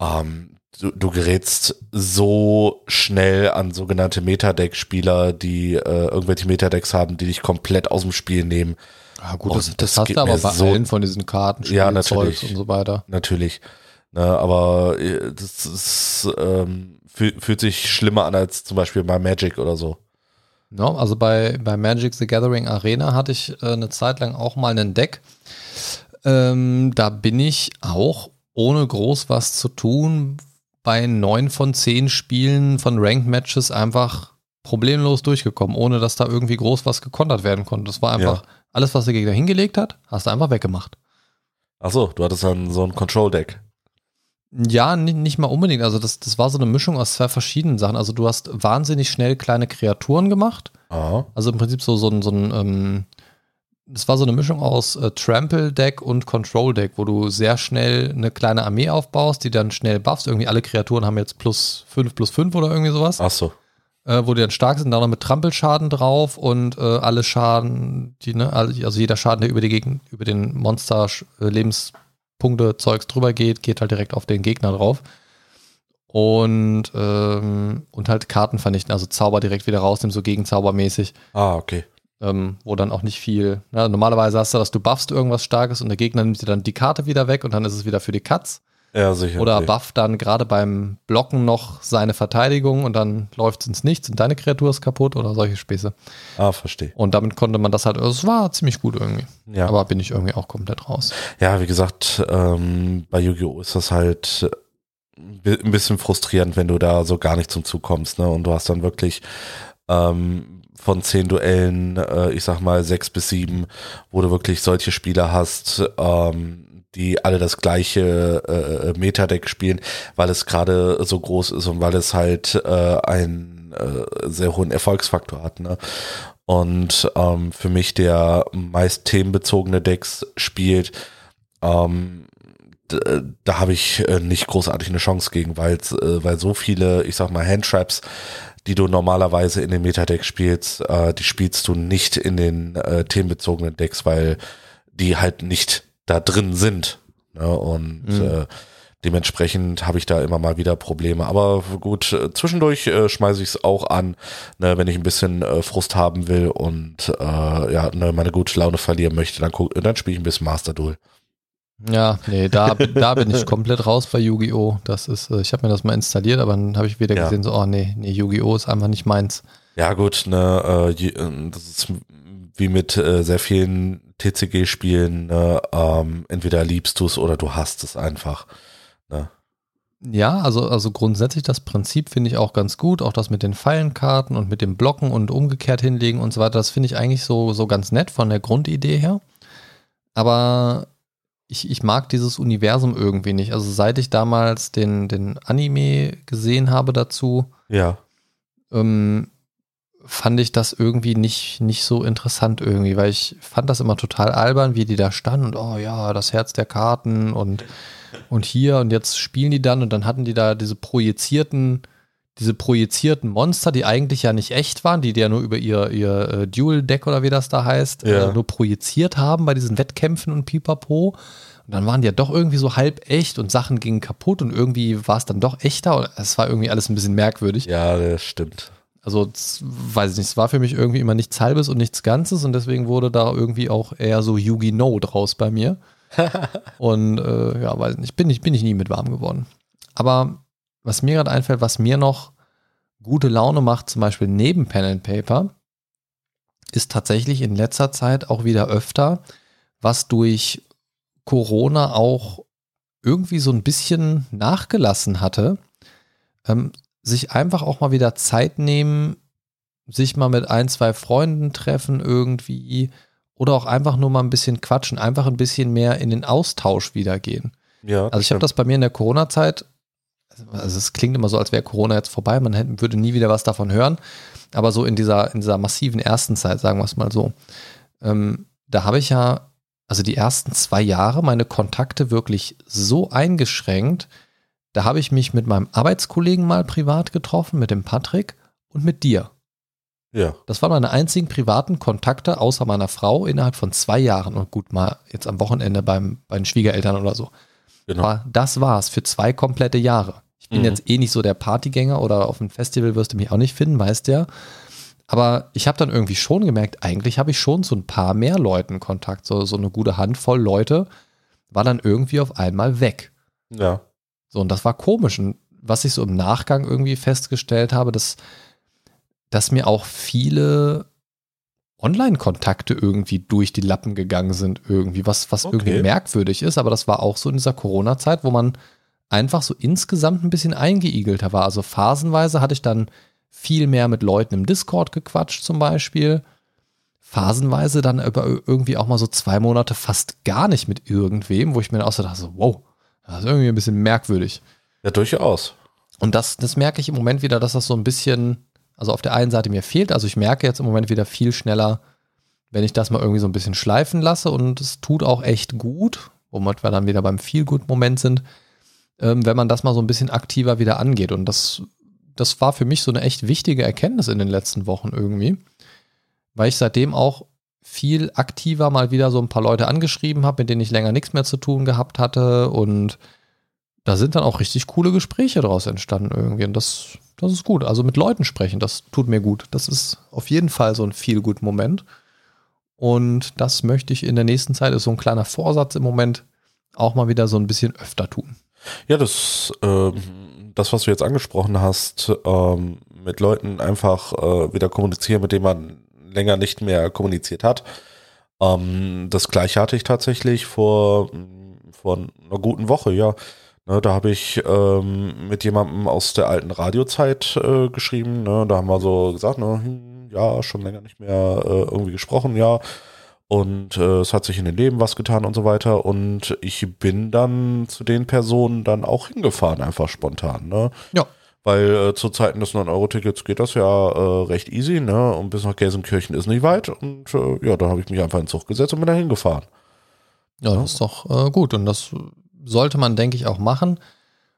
ähm, du, du gerätst so schnell an sogenannte Metadeck-Spieler, die äh, irgendwelche Metadecks haben, die dich komplett aus dem Spiel nehmen. Ja, gut, das, das, das hast du aber bei so, allen von diesen Karten, ja, natürlich, und so weiter. Natürlich. Ne, aber äh, das ist, ähm, fühlt, fühlt sich schlimmer an als zum Beispiel bei Magic oder so. No, also bei, bei Magic the Gathering Arena hatte ich äh, eine Zeit lang auch mal ein Deck. Ähm, da bin ich auch ohne groß was zu tun bei neun von zehn Spielen von Ranked Matches einfach problemlos durchgekommen, ohne dass da irgendwie groß was gekontert werden konnte. Das war einfach ja. alles, was der Gegner hingelegt hat, hast du einfach weggemacht. Ach so, du hattest dann so ein Control-Deck. Ja, nicht, nicht mal unbedingt. Also das, das war so eine Mischung aus zwei verschiedenen Sachen. Also du hast wahnsinnig schnell kleine Kreaturen gemacht. Aha. Also im Prinzip so, so ein, so ein ähm, das war so eine Mischung aus äh, Trample-Deck und Control-Deck, wo du sehr schnell eine kleine Armee aufbaust, die dann schnell buffst. Irgendwie alle Kreaturen haben jetzt plus 5, plus 5 oder irgendwie sowas. Ach so. Äh, wo die dann stark sind, dann noch mit Trampelschaden drauf und äh, alle Schaden, die, ne, also jeder Schaden, der über die Gegend, über den Monster äh, Lebenspunkte Zeugs drüber geht, geht halt direkt auf den Gegner drauf. Und, ähm, und halt Karten vernichten, also Zauber direkt wieder rausnehmen, so gegenzaubermäßig. Ah, okay ähm, wo dann auch nicht viel. Ne? Normalerweise hast du, dass du buffst irgendwas Starkes und der Gegner nimmt dir dann die Karte wieder weg und dann ist es wieder für die Cuts. Ja, sicher. Oder bufft dann gerade beim Blocken noch seine Verteidigung und dann läuft es ins Nichts und deine Kreatur ist kaputt oder solche Späße. Ah, verstehe. Und damit konnte man das halt, also es war ziemlich gut irgendwie. Ja. Aber bin ich irgendwie auch komplett raus. Ja, wie gesagt, ähm, bei Yu-Gi-Oh! ist das halt ein bisschen frustrierend, wenn du da so gar nicht zum Zug kommst, ne? Und du hast dann wirklich ähm, von zehn Duellen, äh, ich sag mal sechs bis sieben, wo du wirklich solche Spieler hast, ähm, die alle das gleiche äh, Metadeck spielen, weil es gerade so groß ist und weil es halt äh, einen äh, sehr hohen Erfolgsfaktor hat. Ne? Und ähm, für mich der meist themenbezogene Decks spielt, ähm, da habe ich äh, nicht großartig eine Chance gegen, weil äh, weil so viele, ich sag mal, Handtraps die du normalerweise in den Metadeck spielst, äh, die spielst du nicht in den äh, themenbezogenen Decks, weil die halt nicht da drin sind. Ne? Und mhm. äh, dementsprechend habe ich da immer mal wieder Probleme. Aber gut, äh, zwischendurch äh, schmeiße ich es auch an, ne, wenn ich ein bisschen äh, Frust haben will und äh, ja, ne, meine gute Laune verlieren möchte, dann, dann spiele ich ein bisschen Master Duel. Ja, nee, da, da bin ich komplett raus bei Yu-Gi-Oh! Das ist, äh, ich habe mir das mal installiert, aber dann habe ich wieder ja. gesehen, so, oh nee, nee, Yu-Gi-Oh! ist einfach nicht meins. Ja, gut, ne, äh, äh das ist wie mit äh, sehr vielen TCG-Spielen, ne, ähm, entweder liebst du es oder du hast es einfach. Ne? Ja, also, also grundsätzlich das Prinzip finde ich auch ganz gut. Auch das mit den Pfeilenkarten und mit dem Blocken und umgekehrt hinlegen und so weiter, das finde ich eigentlich so, so ganz nett von der Grundidee her. Aber ich, ich mag dieses Universum irgendwie nicht. Also seit ich damals den, den Anime gesehen habe dazu, ja. ähm, fand ich das irgendwie nicht, nicht so interessant irgendwie, weil ich fand das immer total albern, wie die da standen und oh ja, das Herz der Karten und, und hier und jetzt spielen die dann und dann hatten die da diese projizierten diese projizierten Monster, die eigentlich ja nicht echt waren, die die ja nur über ihr, ihr äh, Dual-Deck oder wie das da heißt, äh, ja. äh, nur projiziert haben bei diesen Wettkämpfen und pipapo. Und dann waren die ja doch irgendwie so halb echt und Sachen gingen kaputt und irgendwie war es dann doch echter. Es war irgendwie alles ein bisschen merkwürdig. Ja, das stimmt. Also, weiß ich nicht, es war für mich irgendwie immer nichts Halbes und nichts Ganzes und deswegen wurde da irgendwie auch eher so Yugi No draus bei mir. und äh, ja, weiß nicht, bin ich, bin ich nie mit warm geworden. Aber was mir gerade einfällt, was mir noch gute Laune macht, zum Beispiel neben Pen and Paper, ist tatsächlich in letzter Zeit auch wieder öfter, was durch Corona auch irgendwie so ein bisschen nachgelassen hatte, ähm, sich einfach auch mal wieder Zeit nehmen, sich mal mit ein, zwei Freunden treffen irgendwie oder auch einfach nur mal ein bisschen quatschen, einfach ein bisschen mehr in den Austausch wieder gehen. Ja, also ich habe das bei mir in der Corona-Zeit also es klingt immer so, als wäre Corona jetzt vorbei, man hätte, würde nie wieder was davon hören. Aber so in dieser, in dieser massiven ersten Zeit, sagen wir es mal so, ähm, da habe ich ja, also die ersten zwei Jahre meine Kontakte wirklich so eingeschränkt, Da habe ich mich mit meinem Arbeitskollegen mal privat getroffen, mit dem Patrick und mit dir. Ja. Das waren meine einzigen privaten Kontakte außer meiner Frau innerhalb von zwei Jahren und gut mal jetzt am Wochenende beim, bei den Schwiegereltern oder so. Genau. Aber das war's für zwei komplette Jahre. Ich bin Mhm. jetzt eh nicht so der Partygänger oder auf einem Festival wirst du mich auch nicht finden, weißt ja. Aber ich habe dann irgendwie schon gemerkt, eigentlich habe ich schon zu ein paar mehr Leuten Kontakt. So, so eine gute Handvoll Leute war dann irgendwie auf einmal weg. Ja. So, und das war komisch. Und was ich so im Nachgang irgendwie festgestellt habe, dass, dass mir auch viele Online-Kontakte irgendwie durch die Lappen gegangen sind, irgendwie, was, was Okay. irgendwie merkwürdig ist, aber das war auch so in dieser Corona-Zeit, wo man einfach so insgesamt ein bisschen eingeigelter war. Also phasenweise hatte ich dann viel mehr mit Leuten im Discord gequatscht, zum Beispiel. Phasenweise dann über irgendwie auch mal so zwei Monate fast gar nicht mit irgendwem, wo ich mir dann auch so dachte, wow, das ist irgendwie ein bisschen merkwürdig. Ja, durchaus. Und das, das merke ich im Moment wieder, dass das so ein bisschen, also auf der einen Seite mir fehlt. Also ich merke jetzt im Moment wieder viel schneller, wenn ich das mal irgendwie so ein bisschen schleifen lasse und es tut auch echt gut, womit wir dann wieder beim Feel-Good-Moment sind, ähm, wenn man das mal so ein bisschen aktiver wieder angeht. Und das, das war für mich so eine echt wichtige Erkenntnis in den letzten Wochen irgendwie, weil ich seitdem auch viel aktiver mal wieder so ein paar Leute angeschrieben habe, mit denen ich länger nichts mehr zu tun gehabt hatte und da sind dann auch richtig coole Gespräche daraus entstanden irgendwie. Und das, das ist gut. Also mit Leuten sprechen, das tut mir gut. Das ist auf jeden Fall so ein viel gut Moment. Und das möchte ich in der nächsten Zeit, ist so ein kleiner Vorsatz im Moment, auch mal wieder so ein bisschen öfter tun. Ja, das, ähm, das, was du jetzt angesprochen hast, ähm, mit Leuten einfach äh, wieder kommunizieren, mit denen man länger nicht mehr kommuniziert hat. Ähm, das gleiche hatte ich tatsächlich vor, vor einer guten Woche, ja. Ne, da habe ich ähm, mit jemandem aus der alten Radiozeit äh, geschrieben. Ne, da haben wir so gesagt, ne, hm, ja, schon länger nicht mehr äh, irgendwie gesprochen, ja. Und äh, es hat sich in den Leben was getan und so weiter. Und ich bin dann zu den Personen dann auch hingefahren, einfach spontan. Ne? Ja. Weil äh, zu Zeiten des 9-Euro-Tickets geht das ja äh, recht easy, ne? Und bis nach Gelsenkirchen ist nicht weit. Und äh, ja, da habe ich mich einfach in den Zug gesetzt und bin da hingefahren. Ja, das ist doch äh, gut. Und das sollte man, denke ich, auch machen.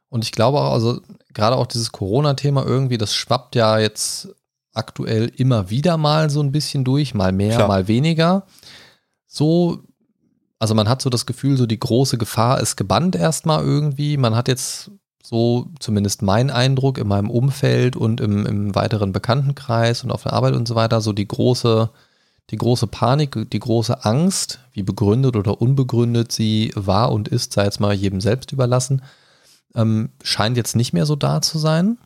Und ich glaube auch, also gerade auch dieses Corona-Thema irgendwie, das schwappt ja jetzt aktuell immer wieder mal so ein bisschen durch, mal mehr, Klar. mal weniger. So, also man hat so das Gefühl, so die große Gefahr ist gebannt erstmal irgendwie. Man hat jetzt so zumindest mein Eindruck in meinem Umfeld und im, im weiteren Bekanntenkreis und auf der Arbeit und so weiter, so die große, die große Panik, die große Angst, wie begründet oder unbegründet sie war und ist, sei jetzt mal jedem selbst überlassen, ähm, scheint jetzt nicht mehr so da zu sein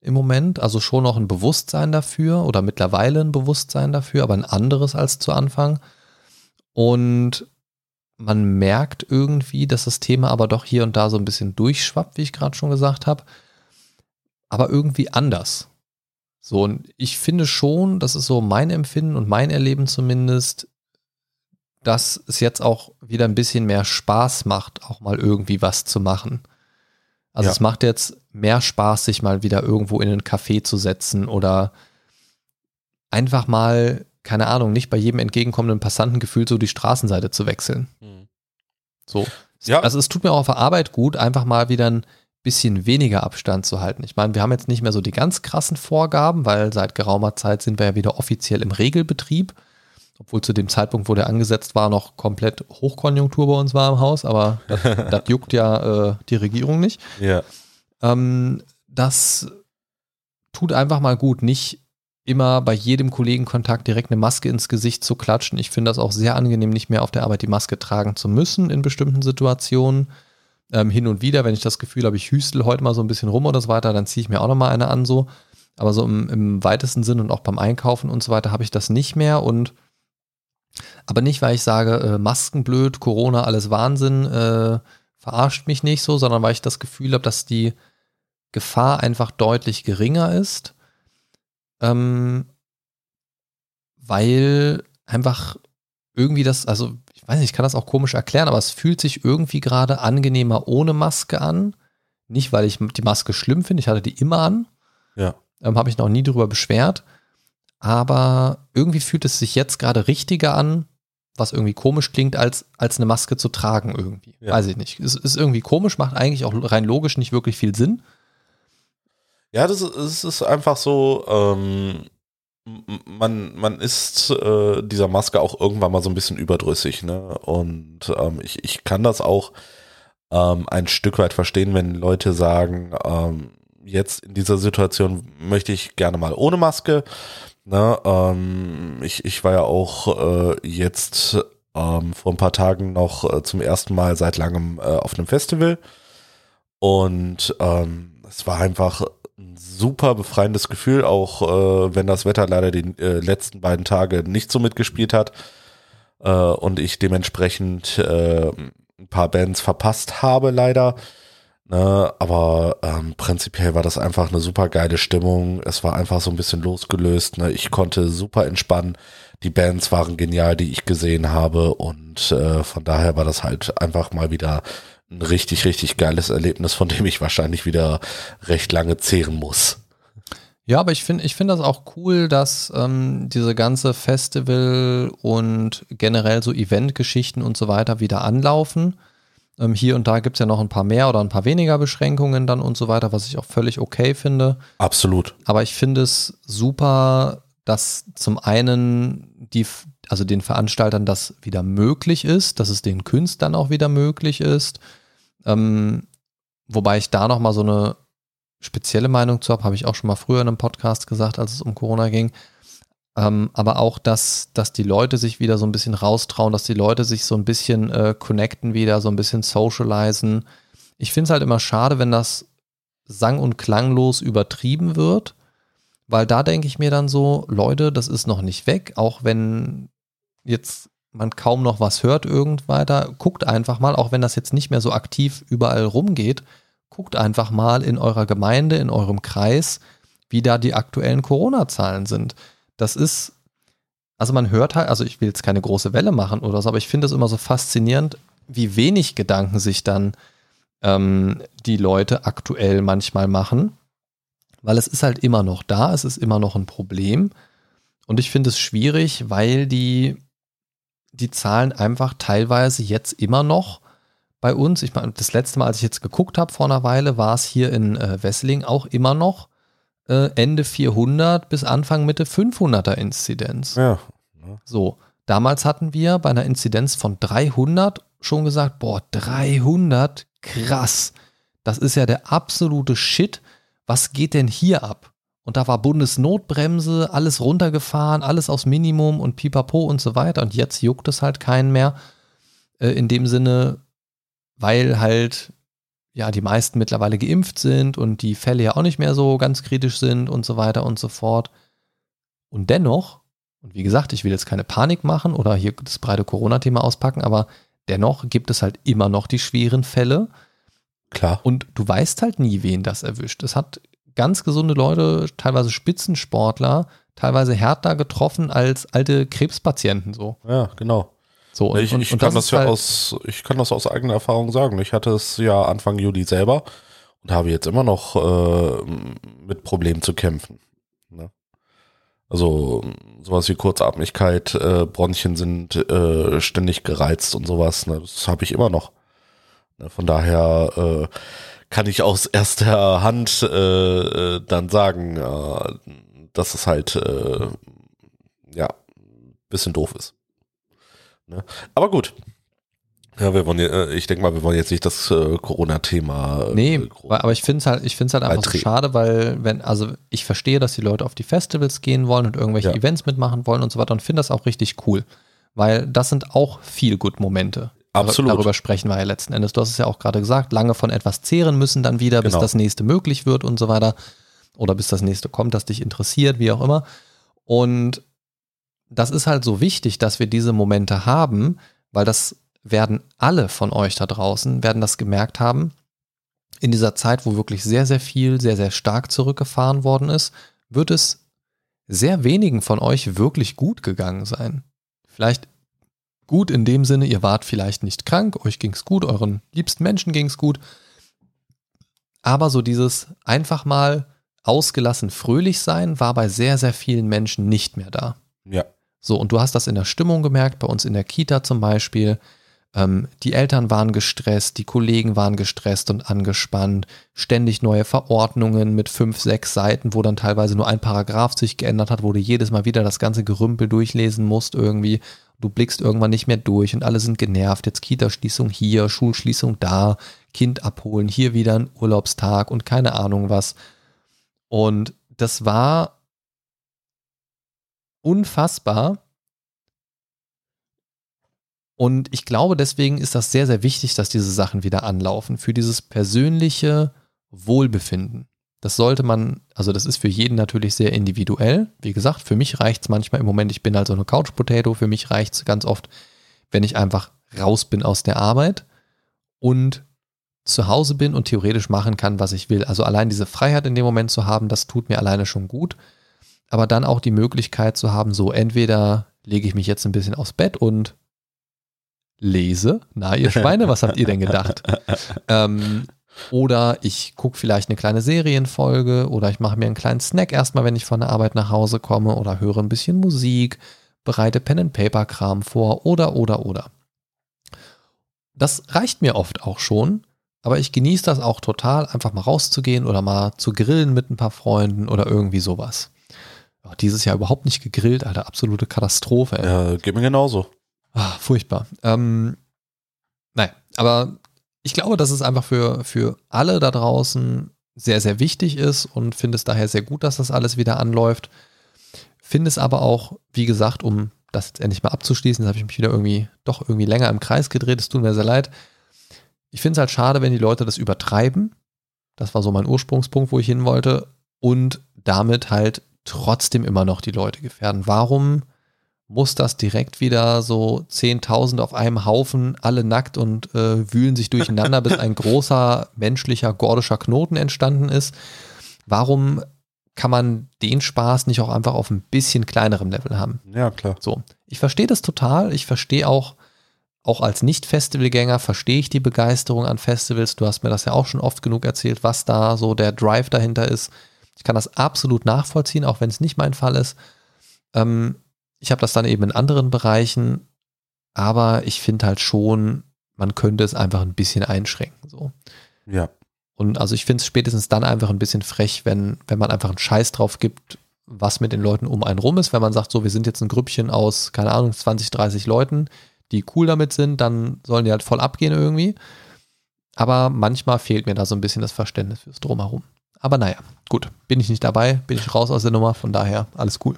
im Moment. Also schon noch ein Bewusstsein dafür oder mittlerweile ein Bewusstsein dafür, aber ein anderes als zu Anfang. Und man merkt irgendwie, dass das Thema aber doch hier und da so ein bisschen durchschwappt, wie ich gerade schon gesagt habe. Aber irgendwie anders. So, und ich finde schon, das ist so mein Empfinden und mein Erleben zumindest, dass es jetzt auch wieder ein bisschen mehr Spaß macht, auch mal irgendwie was zu machen. Also Ja. es macht jetzt mehr Spaß, sich mal wieder irgendwo in einen Café zu setzen oder einfach mal, keine Ahnung, nicht bei jedem entgegenkommenden Passanten gefühlt so die Straßenseite zu wechseln. So. Ja. Also es tut mir auch auf der Arbeit gut, einfach mal wieder ein bisschen weniger Abstand zu halten. Ich meine, wir haben jetzt nicht mehr so die ganz krassen Vorgaben, weil seit geraumer Zeit sind wir ja wieder offiziell im Regelbetrieb. Obwohl zu dem Zeitpunkt, wo der angesetzt war, noch komplett Hochkonjunktur bei uns war im Haus, aber das, das juckt ja äh, die Regierung nicht. Ja. Ähm, das tut einfach mal gut, nicht immer bei jedem Kollegenkontakt direkt eine Maske ins Gesicht zu klatschen. Ich finde das auch sehr angenehm, nicht mehr auf der Arbeit die Maske tragen zu müssen in bestimmten Situationen. Ähm, hin und wieder, wenn ich das Gefühl habe, ich hüstel heute mal so ein bisschen rum oder so weiter, dann ziehe ich mir auch nochmal eine an so. Aber so im, im weitesten Sinn und auch beim Einkaufen und so weiter habe ich das nicht mehr und aber nicht, weil ich sage, äh, Masken blöd, Corona, alles Wahnsinn, äh, verarscht mich nicht so, sondern weil ich das Gefühl habe, dass die Gefahr einfach deutlich geringer ist. Ähm, weil einfach irgendwie das, also ich weiß nicht, ich kann das auch komisch erklären, aber es fühlt sich irgendwie gerade angenehmer ohne Maske an. Nicht, weil ich die Maske schlimm finde, ich hatte die immer an. Ja. Ähm, Habe ich noch nie drüber beschwert. Aber irgendwie fühlt es sich jetzt gerade richtiger an, was irgendwie komisch klingt, als, als eine Maske zu tragen irgendwie. Ja. Weiß ich nicht. Es ist irgendwie komisch, macht eigentlich auch rein logisch nicht wirklich viel Sinn. Ja, das ist, es ist einfach so, ähm, man, man ist äh, dieser Maske auch irgendwann mal so ein bisschen überdrüssig, ne? Und ähm, ich, ich kann das auch ähm, ein Stück weit verstehen, wenn Leute sagen, ähm, jetzt in dieser Situation möchte ich gerne mal ohne Maske. Ne? Ähm, ich, ich war ja auch äh, jetzt ähm, vor ein paar Tagen noch äh, zum ersten Mal seit langem äh, auf einem Festival. Und ähm, es war einfach ein super befreiendes Gefühl, auch äh, wenn das Wetter leider die äh, letzten beiden Tage nicht so mitgespielt hat äh, und ich dementsprechend äh, ein paar Bands verpasst habe, leider. Ne, aber ähm, prinzipiell war das einfach eine super geile Stimmung. Es war einfach so ein bisschen losgelöst. Ne? Ich konnte super entspannen. Die Bands waren genial, die ich gesehen habe. Und äh, von daher war das halt einfach mal wieder ein richtig, richtig geiles Erlebnis, von dem ich wahrscheinlich wieder recht lange zehren muss. Ja, aber ich finde ich finde das auch cool, dass ähm, diese ganze Festival und generell so Eventgeschichten und so weiter wieder anlaufen. Ähm, hier und da gibt es ja noch ein paar mehr oder ein paar weniger Beschränkungen dann und so weiter, was ich auch völlig okay finde. Absolut. Aber ich finde es super, dass zum einen die, also den Veranstaltern das wieder möglich ist, dass es den Künstlern auch wieder möglich ist. Ähm, wobei ich da nochmal so eine spezielle Meinung zu habe, habe ich auch schon mal früher in einem Podcast gesagt, als es um Corona ging. Ähm, aber auch, dass, dass die Leute sich wieder so ein bisschen raustrauen, dass die Leute sich so ein bisschen äh, connecten wieder, so ein bisschen socialisen. Ich finde es halt immer schade, wenn das sang- und klanglos übertrieben wird, weil da denke ich mir dann so, Leute, das ist noch nicht weg, auch wenn jetzt man kaum noch was hört irgend weiter, guckt einfach mal, auch wenn das jetzt nicht mehr so aktiv überall rumgeht, guckt einfach mal in eurer Gemeinde, in eurem Kreis, wie da die aktuellen Corona-Zahlen sind. Das ist, also man hört halt, also ich will jetzt keine große Welle machen oder so, aber ich finde es immer so faszinierend, wie wenig Gedanken sich dann ähm, die Leute aktuell manchmal machen, weil es ist halt immer noch da, es ist immer noch ein Problem und ich finde es schwierig, weil die, die Zahlen einfach teilweise jetzt immer noch bei uns, ich meine, das letzte Mal, als ich jetzt geguckt habe vor einer Weile, war es hier in äh, Wesseling auch immer noch äh, Ende 400 bis Anfang Mitte 500er Inzidenz. Ja. So, damals hatten wir bei einer Inzidenz von 300 schon gesagt, boah, 300, krass. Das ist ja der absolute Shit. Was geht denn hier ab? Und da war Bundesnotbremse, alles runtergefahren, alles aufs Minimum und pipapo und so weiter. Und jetzt juckt es halt keinen mehr. Äh, in dem Sinne, weil halt ja die meisten mittlerweile geimpft sind und die Fälle ja auch nicht mehr so ganz kritisch sind und so weiter und so fort. Und dennoch, und wie gesagt, ich will jetzt keine Panik machen oder hier das breite Corona-Thema auspacken, aber dennoch gibt es halt immer noch die schweren Fälle Klar. und du weißt halt nie, wen das erwischt. Es hat ganz gesunde Leute, teilweise Spitzensportler, teilweise härter getroffen als alte Krebspatienten so. Ja, genau. So, und, ich, und, ich und kann das das, ja halt, aus, ich kann das aus eigener Erfahrung sagen. Ich hatte es ja Anfang Juli selber und habe jetzt immer noch äh, mit Problemen zu kämpfen. Ne? Also sowas wie Kurzatmigkeit, äh, Bronchien sind äh, ständig gereizt und sowas. Ne? Das habe ich immer noch. Ne? Von daher äh, kann ich aus erster Hand äh, äh, dann sagen, äh, dass es halt äh, ja bisschen doof ist. Ne? Aber gut. Ja, wir wollen, ja- äh, ich denke mal, wir wollen jetzt nicht das äh, Corona-Thema. äh, Nee, aber ich finde es halt, ich find's halt einfach so schade, weil, wenn, also ich verstehe, dass die Leute auf die Festivals gehen wollen und irgendwelche Ja. Events mitmachen wollen und so weiter und finde das auch richtig cool. Weil das sind auch viel gut Momente. Absolut. Darüber sprechen wir ja letzten Endes. Du hast es ja auch gerade gesagt, lange von etwas zehren müssen dann wieder, bis Genau. das nächste möglich wird und so weiter. Oder bis das nächste kommt, das dich interessiert, wie auch immer. Und das ist halt so wichtig, dass wir diese Momente haben, weil das werden alle von euch da draußen, werden das gemerkt haben. In dieser Zeit, wo wirklich sehr, sehr viel, sehr, sehr stark zurückgefahren worden ist, wird es sehr wenigen von euch wirklich gut gegangen sein. Vielleicht gut in dem Sinne, ihr wart vielleicht nicht krank, euch ging's gut, euren liebsten Menschen ging's gut. Aber so dieses einfach mal ausgelassen fröhlich sein war bei sehr, sehr vielen Menschen nicht mehr da. ja, So, und du hast das in der Stimmung gemerkt, bei uns in der Kita zum Beispiel. Ähm, die Eltern waren gestresst, die Kollegen waren gestresst und angespannt, ständig neue Verordnungen mit fünf, sechs Seiten, wo dann teilweise nur ein Paragraph sich geändert hat, wo du jedes Mal wieder das ganze Gerümpel durchlesen musst irgendwie. Du blickst irgendwann nicht mehr durch und alle sind genervt. Jetzt Kita-Schließung hier, Schulschließung da, Kind abholen, hier wieder ein Urlaubstag und keine Ahnung was. Und das war unfassbar, und ich glaube, deswegen ist das sehr, sehr wichtig, dass diese Sachen wieder anlaufen. Für dieses persönliche Wohlbefinden. Das sollte man, also das ist für jeden natürlich sehr individuell. Wie gesagt, für mich reicht es manchmal im Moment, ich bin halt so eine Couch Potato, für mich reicht es ganz oft, wenn ich einfach raus bin aus der Arbeit und zu Hause bin und theoretisch machen kann, was ich will. Also allein diese Freiheit in dem Moment zu haben, das tut mir alleine schon gut. Aber dann auch die Möglichkeit zu haben, so entweder lege ich mich jetzt ein bisschen aufs Bett und lese. Na, ihr Schweine, was habt ihr denn gedacht? ähm, oder ich gucke vielleicht eine kleine Serienfolge oder ich mache mir einen kleinen Snack erstmal, wenn ich von der Arbeit nach Hause komme oder höre ein bisschen Musik, bereite Pen-and-Paper-Kram vor oder, oder, oder. Das reicht mir oft auch schon, aber ich genieße das auch total, einfach mal rauszugehen oder mal zu grillen mit ein paar Freunden oder irgendwie sowas. Ja, dieses Jahr überhaupt nicht gegrillt, Alter, absolute Katastrophe. Ey. Ja, geht mir genauso. Ah, furchtbar. Ähm, nein, aber ich glaube, dass es einfach für, für alle da draußen sehr, sehr wichtig ist und finde es daher sehr gut, dass das alles wieder anläuft. Finde es aber auch, wie gesagt, um das jetzt endlich mal abzuschließen, jetzt habe ich mich wieder irgendwie doch irgendwie länger im Kreis gedreht, es tut mir sehr leid. Ich finde es halt schade, wenn die Leute das übertreiben. Das war so mein Ursprungspunkt, wo ich hin wollte. Und damit halt trotzdem immer noch die Leute gefährden. Warum muss das direkt wieder so 10.000 auf einem Haufen, alle nackt und äh, wühlen sich durcheinander, bis ein großer menschlicher gordischer Knoten entstanden ist. Warum kann man den Spaß nicht auch einfach auf ein bisschen kleinerem Level haben? Ja, klar. So. Ich verstehe das total. Ich verstehe auch, auch als Nicht-Festivalgänger verstehe ich die Begeisterung an Festivals. Du hast mir das ja auch schon oft genug erzählt, was da so der Drive dahinter ist. Ich kann das absolut nachvollziehen, auch wenn es nicht mein Fall ist. Ähm, ich habe das dann eben in anderen Bereichen, aber ich finde halt schon, man könnte es einfach ein bisschen einschränken. So. Ja. Und also ich finde es spätestens dann einfach ein bisschen frech, wenn, wenn man einfach einen Scheiß drauf gibt, was mit den Leuten um einen rum ist. Wenn man sagt, so, wir sind jetzt ein Grüppchen aus, keine Ahnung, 20, 30 Leuten, die cool damit sind, dann sollen die halt voll abgehen irgendwie. Aber manchmal fehlt mir da so ein bisschen das Verständnis fürs Drumherum. Aber naja, gut, bin ich nicht dabei, bin ich raus aus der Nummer, von daher alles cool.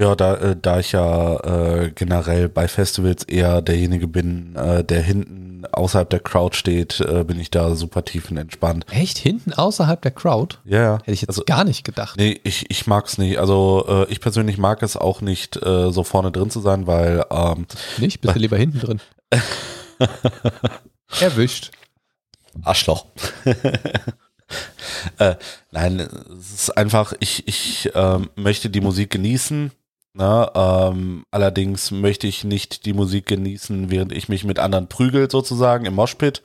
Ja, da, äh, da ich ja äh, generell bei Festivals eher derjenige bin, äh, der hinten außerhalb der Crowd steht, äh, bin ich da super tiefenentspannt. Echt? Hinten außerhalb der Crowd? Ja, ja. Hätte ich jetzt also, gar nicht gedacht. Nee, ich, ich mag's nicht. Also äh, ich persönlich mag es auch nicht, äh, so vorne drin zu sein, weil ähm, Nicht? Bist du lieber hinten drin? Erwischt. Arschloch. äh, nein, es ist einfach, ich, ich äh, möchte die Musik genießen na, ähm, allerdings möchte ich nicht die Musik genießen, während ich mich mit anderen prügel, sozusagen im Moshpit.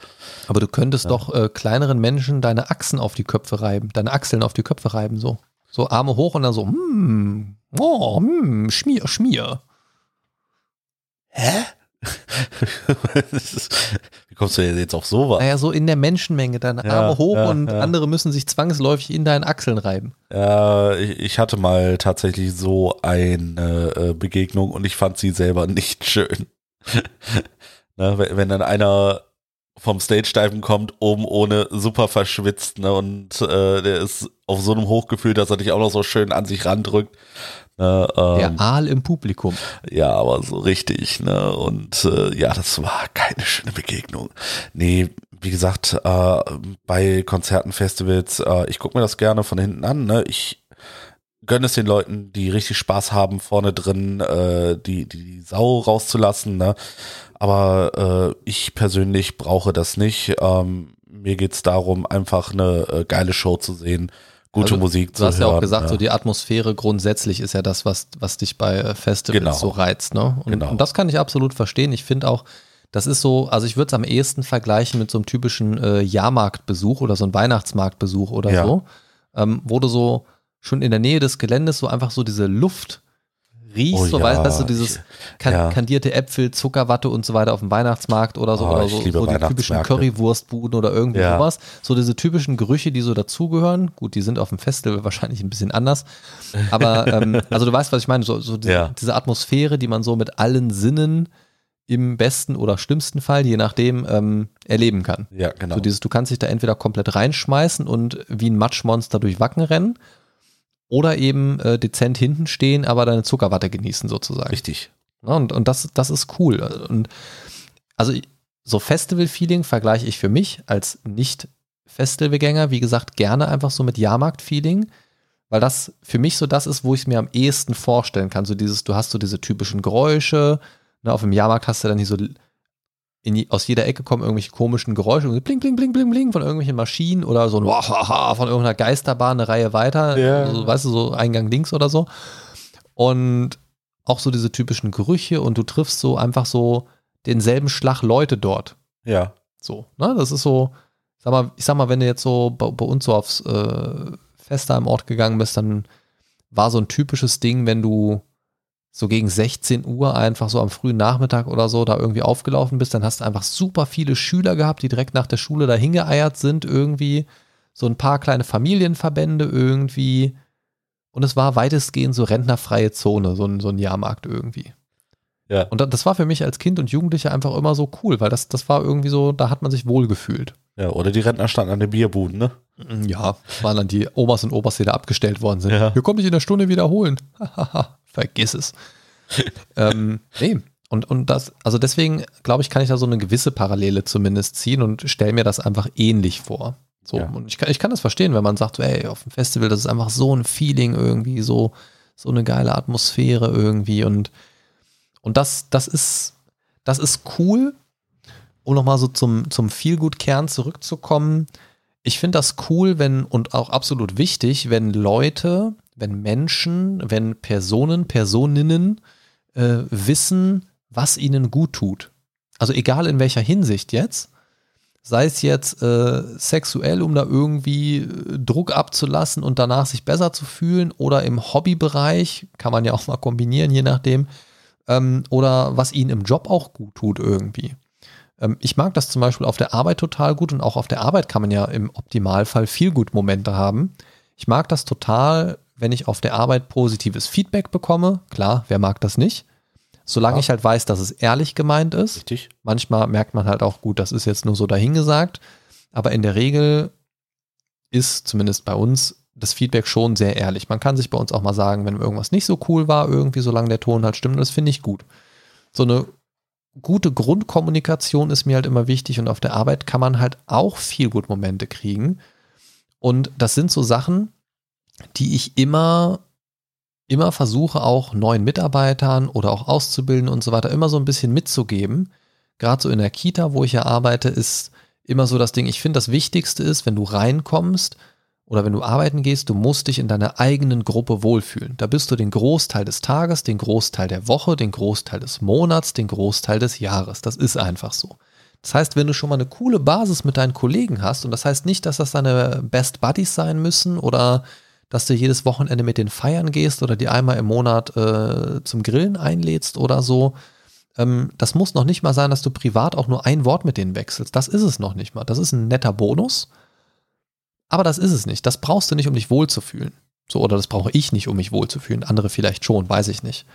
Aber du könntest ja. doch äh, kleineren Menschen deine Achsen auf die Köpfe reiben, deine Achseln auf die Köpfe reiben, so. So Arme hoch und dann so, mm, oh, mm, Schmier, Schmier. Hä? Wie kommst du jetzt auf sowas? Naja, so in der Menschenmenge, deine Arme ja, hoch ja, und ja. andere müssen sich zwangsläufig in deinen Achseln reiben. Ja, ich, ich hatte mal tatsächlich so eine äh, Begegnung und ich fand sie selber nicht schön. ne, wenn, wenn dann einer vom Stage-Diven kommt, oben ohne, super verschwitzt, ne, und äh, der ist auf so einem Hochgefühl, dass er dich auch noch so schön an sich randrückt. Ne, ähm, Der Aal im Publikum. Ja, aber so richtig, ne? Und äh, ja, das war keine schöne Begegnung. Nee, wie gesagt, äh, bei Konzerten, Festivals, äh, ich gucke mir das gerne von hinten an, ne? Ich gönne es den Leuten, die richtig Spaß haben, vorne drin äh, die, die Sau rauszulassen, ne? Aber äh, ich persönlich brauche das nicht. Ähm, mir geht's darum, einfach eine äh, geile Show zu sehen gute also, Musik zu hören. Du hast ja auch gesagt, ja. so die Atmosphäre grundsätzlich ist ja das, was, was dich bei äh, Festivals genau. so reizt. Ne? Und, genau. und das kann ich absolut verstehen. Ich finde auch, das ist so, also ich würde es am ehesten vergleichen mit so einem typischen äh, Jahrmarktbesuch oder so einem Weihnachtsmarktbesuch oder ja. so, ähm, wo du so schon in der Nähe des Geländes so einfach so diese Luft riechst, Oh so ja, weißt, weißt du, dieses kan ja. kandierte Äpfel, Zuckerwatte und so weiter auf dem Weihnachtsmarkt oder so, Oh, oder so, so die typischen. Currywurstbuden oder irgendwie Ja. sowas. So diese typischen Gerüche, die so dazugehören. Gut, die sind auf dem Festival wahrscheinlich ein bisschen anders. Aber ähm, also du weißt, was ich meine, so, so diese, diese Atmosphäre, die man so mit allen Sinnen im besten oder schlimmsten Fall, je nachdem, ähm, erleben kann. Ja, genau. So dieses, du kannst dich da entweder komplett reinschmeißen und wie ein Matschmonster durch Wacken rennen oder eben äh, dezent hinten stehen, aber deine Zuckerwatte genießen sozusagen. Richtig. Ja, und und das, das ist cool. Und also so Festival-Feeling vergleiche ich für mich als Nicht-Festivalgänger, wie gesagt, gerne einfach so mit Jahrmarkt-Feeling, weil das für mich so das ist, wo ich es mir am ehesten vorstellen kann. So dieses, du hast so diese typischen Geräusche, ne, auf dem Jahrmarkt hast du dann hier so in, aus jeder Ecke kommen irgendwelche komischen Geräusche, bling, bling, bling, bling, bling von irgendwelchen Maschinen oder so ein Wahaha von irgendeiner Geisterbahn eine Reihe weiter, Ja. so, weißt du, so Eingang links oder so. Und auch so diese typischen Gerüche und du triffst so einfach so denselben Schlag Leute dort. Ja. So, ne? Das ist so, sag mal, ich sag mal, wenn du jetzt so bei, bei uns so aufs äh, Fest da im Ort gegangen bist, dann war so ein typisches Ding, wenn du so gegen 16 Uhr einfach so am frühen Nachmittag oder so da irgendwie aufgelaufen bist, dann hast du einfach super viele Schüler gehabt, die direkt nach der Schule da hingeeiert sind, irgendwie. So ein paar kleine Familienverbände irgendwie. Und es war weitestgehend so rentnerfreie Zone, so ein, so ein Jahrmarkt irgendwie. Ja. Und da- das war für mich als Kind und Jugendlicher einfach immer so cool, weil das, das war irgendwie so, da hat man sich wohl gefühlt. Ja, oder die Rentner standen an den Bierbuden, ne? Ja, waren dann die Omas und Opas, die da abgestellt worden sind. Ja. Wir kommen dich in der Stunde wiederholen. Vergiss es. ähm, nee. Und, und das, also deswegen glaube ich, kann ich da so eine gewisse Parallele zumindest ziehen und stelle mir das einfach ähnlich vor. So, Ja. und ich kann, ich kann das verstehen, wenn man sagt, ey, auf dem Festival, das ist einfach so ein Feeling irgendwie, so, so eine geile Atmosphäre irgendwie und, und das, das ist, das ist cool, um nochmal so zum, zum Feelgood-Kern zurückzukommen. Ich finde das cool, wenn und auch absolut wichtig, wenn Leute, wenn Menschen, wenn Personen, Personinnen äh, wissen, was ihnen gut tut. Also egal in welcher Hinsicht jetzt, sei es jetzt äh, sexuell, um da irgendwie äh, Druck abzulassen und danach sich besser zu fühlen oder im Hobbybereich, kann man ja auch mal kombinieren, je nachdem, ähm, oder was ihnen im Job auch gut tut irgendwie. Ähm, ich mag das zum Beispiel auf der Arbeit total gut und auch auf der Arbeit kann man ja im Optimalfall viel gut Momente haben. Ich mag das total, wenn ich auf der Arbeit positives Feedback bekomme. Klar, wer mag das nicht? Solange Ja. ich halt weiß, dass es ehrlich gemeint ist. Richtig. Manchmal merkt man halt auch gut, das ist jetzt nur so dahingesagt. Aber in der Regel ist zumindest bei uns das Feedback schon sehr ehrlich. Man kann sich bei uns auch mal sagen, wenn irgendwas nicht so cool war, irgendwie, solange der Ton halt stimmt. Das finde ich gut. So eine gute Grundkommunikation ist mir halt immer wichtig und auf der Arbeit kann man halt auch viel gut Momente kriegen. Und das sind so Sachen, die ich immer, immer versuche, auch neuen Mitarbeitern oder auch Auszubildenden und so weiter immer so ein bisschen mitzugeben. Gerade so in der Kita, wo ich ja arbeite, ist immer so das Ding, ich finde, das Wichtigste ist, wenn du reinkommst oder wenn du arbeiten gehst, du musst dich in deiner eigenen Gruppe wohlfühlen. Da bist du den Großteil des Tages, den Großteil der Woche, den Großteil des Monats, den Großteil des Jahres. Das ist einfach so. Das heißt, wenn du schon mal eine coole Basis mit deinen Kollegen hast, und das heißt nicht, dass das deine Best Buddies sein müssen oder dass du jedes Wochenende mit den feiern gehst oder die einmal im Monat äh, zum Grillen einlädst oder so. Ähm, das muss noch nicht mal sein, dass du privat auch nur ein Wort mit denen wechselst. Das ist es noch nicht mal. Das ist ein netter Bonus. Aber das ist es nicht. Das brauchst du nicht, um dich wohlzufühlen. So, oder das brauche ich nicht, um mich wohlzufühlen. Andere vielleicht schon, weiß ich nicht.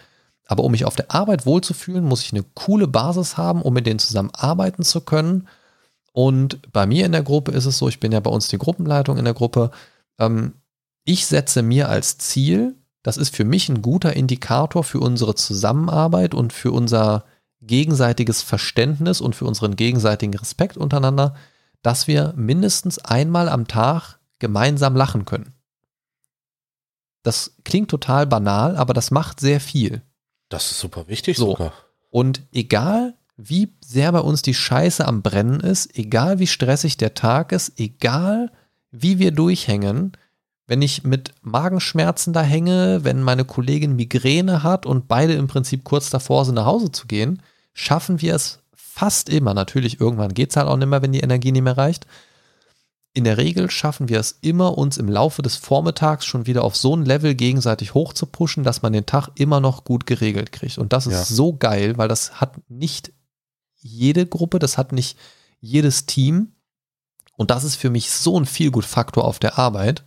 Aber um mich auf der Arbeit wohlzufühlen, muss ich eine coole Basis haben, um mit denen zusammen arbeiten zu können. Und bei mir in der Gruppe ist es so, ich bin ja bei uns die Gruppenleitung in der Gruppe. Ähm, ich setze mir als Ziel, das ist für mich ein guter Indikator für unsere Zusammenarbeit und für unser gegenseitiges Verständnis und für unseren gegenseitigen Respekt untereinander, dass wir mindestens einmal am Tag gemeinsam lachen können. Das klingt total banal, aber das macht sehr viel. Das ist super wichtig So. sogar. Und egal, wie sehr bei uns die Scheiße am Brennen ist, egal wie stressig der Tag ist, egal wie wir durchhängen, wenn ich mit Magenschmerzen da hänge, wenn meine Kollegin Migräne hat und beide im Prinzip kurz davor sind, nach Hause zu gehen, schaffen wir es fast immer. Natürlich, irgendwann geht es halt auch nicht mehr, wenn die Energie nicht mehr reicht. in der Regel schaffen wir es immer, uns im Laufe des Vormittags schon wieder auf so ein Level gegenseitig hochzupushen, dass man den Tag immer noch gut geregelt kriegt. Und das ist Ja. so geil, weil das hat nicht jede Gruppe, das hat nicht jedes Team. Und das ist für mich so ein Feelgood-Faktor auf der Arbeit,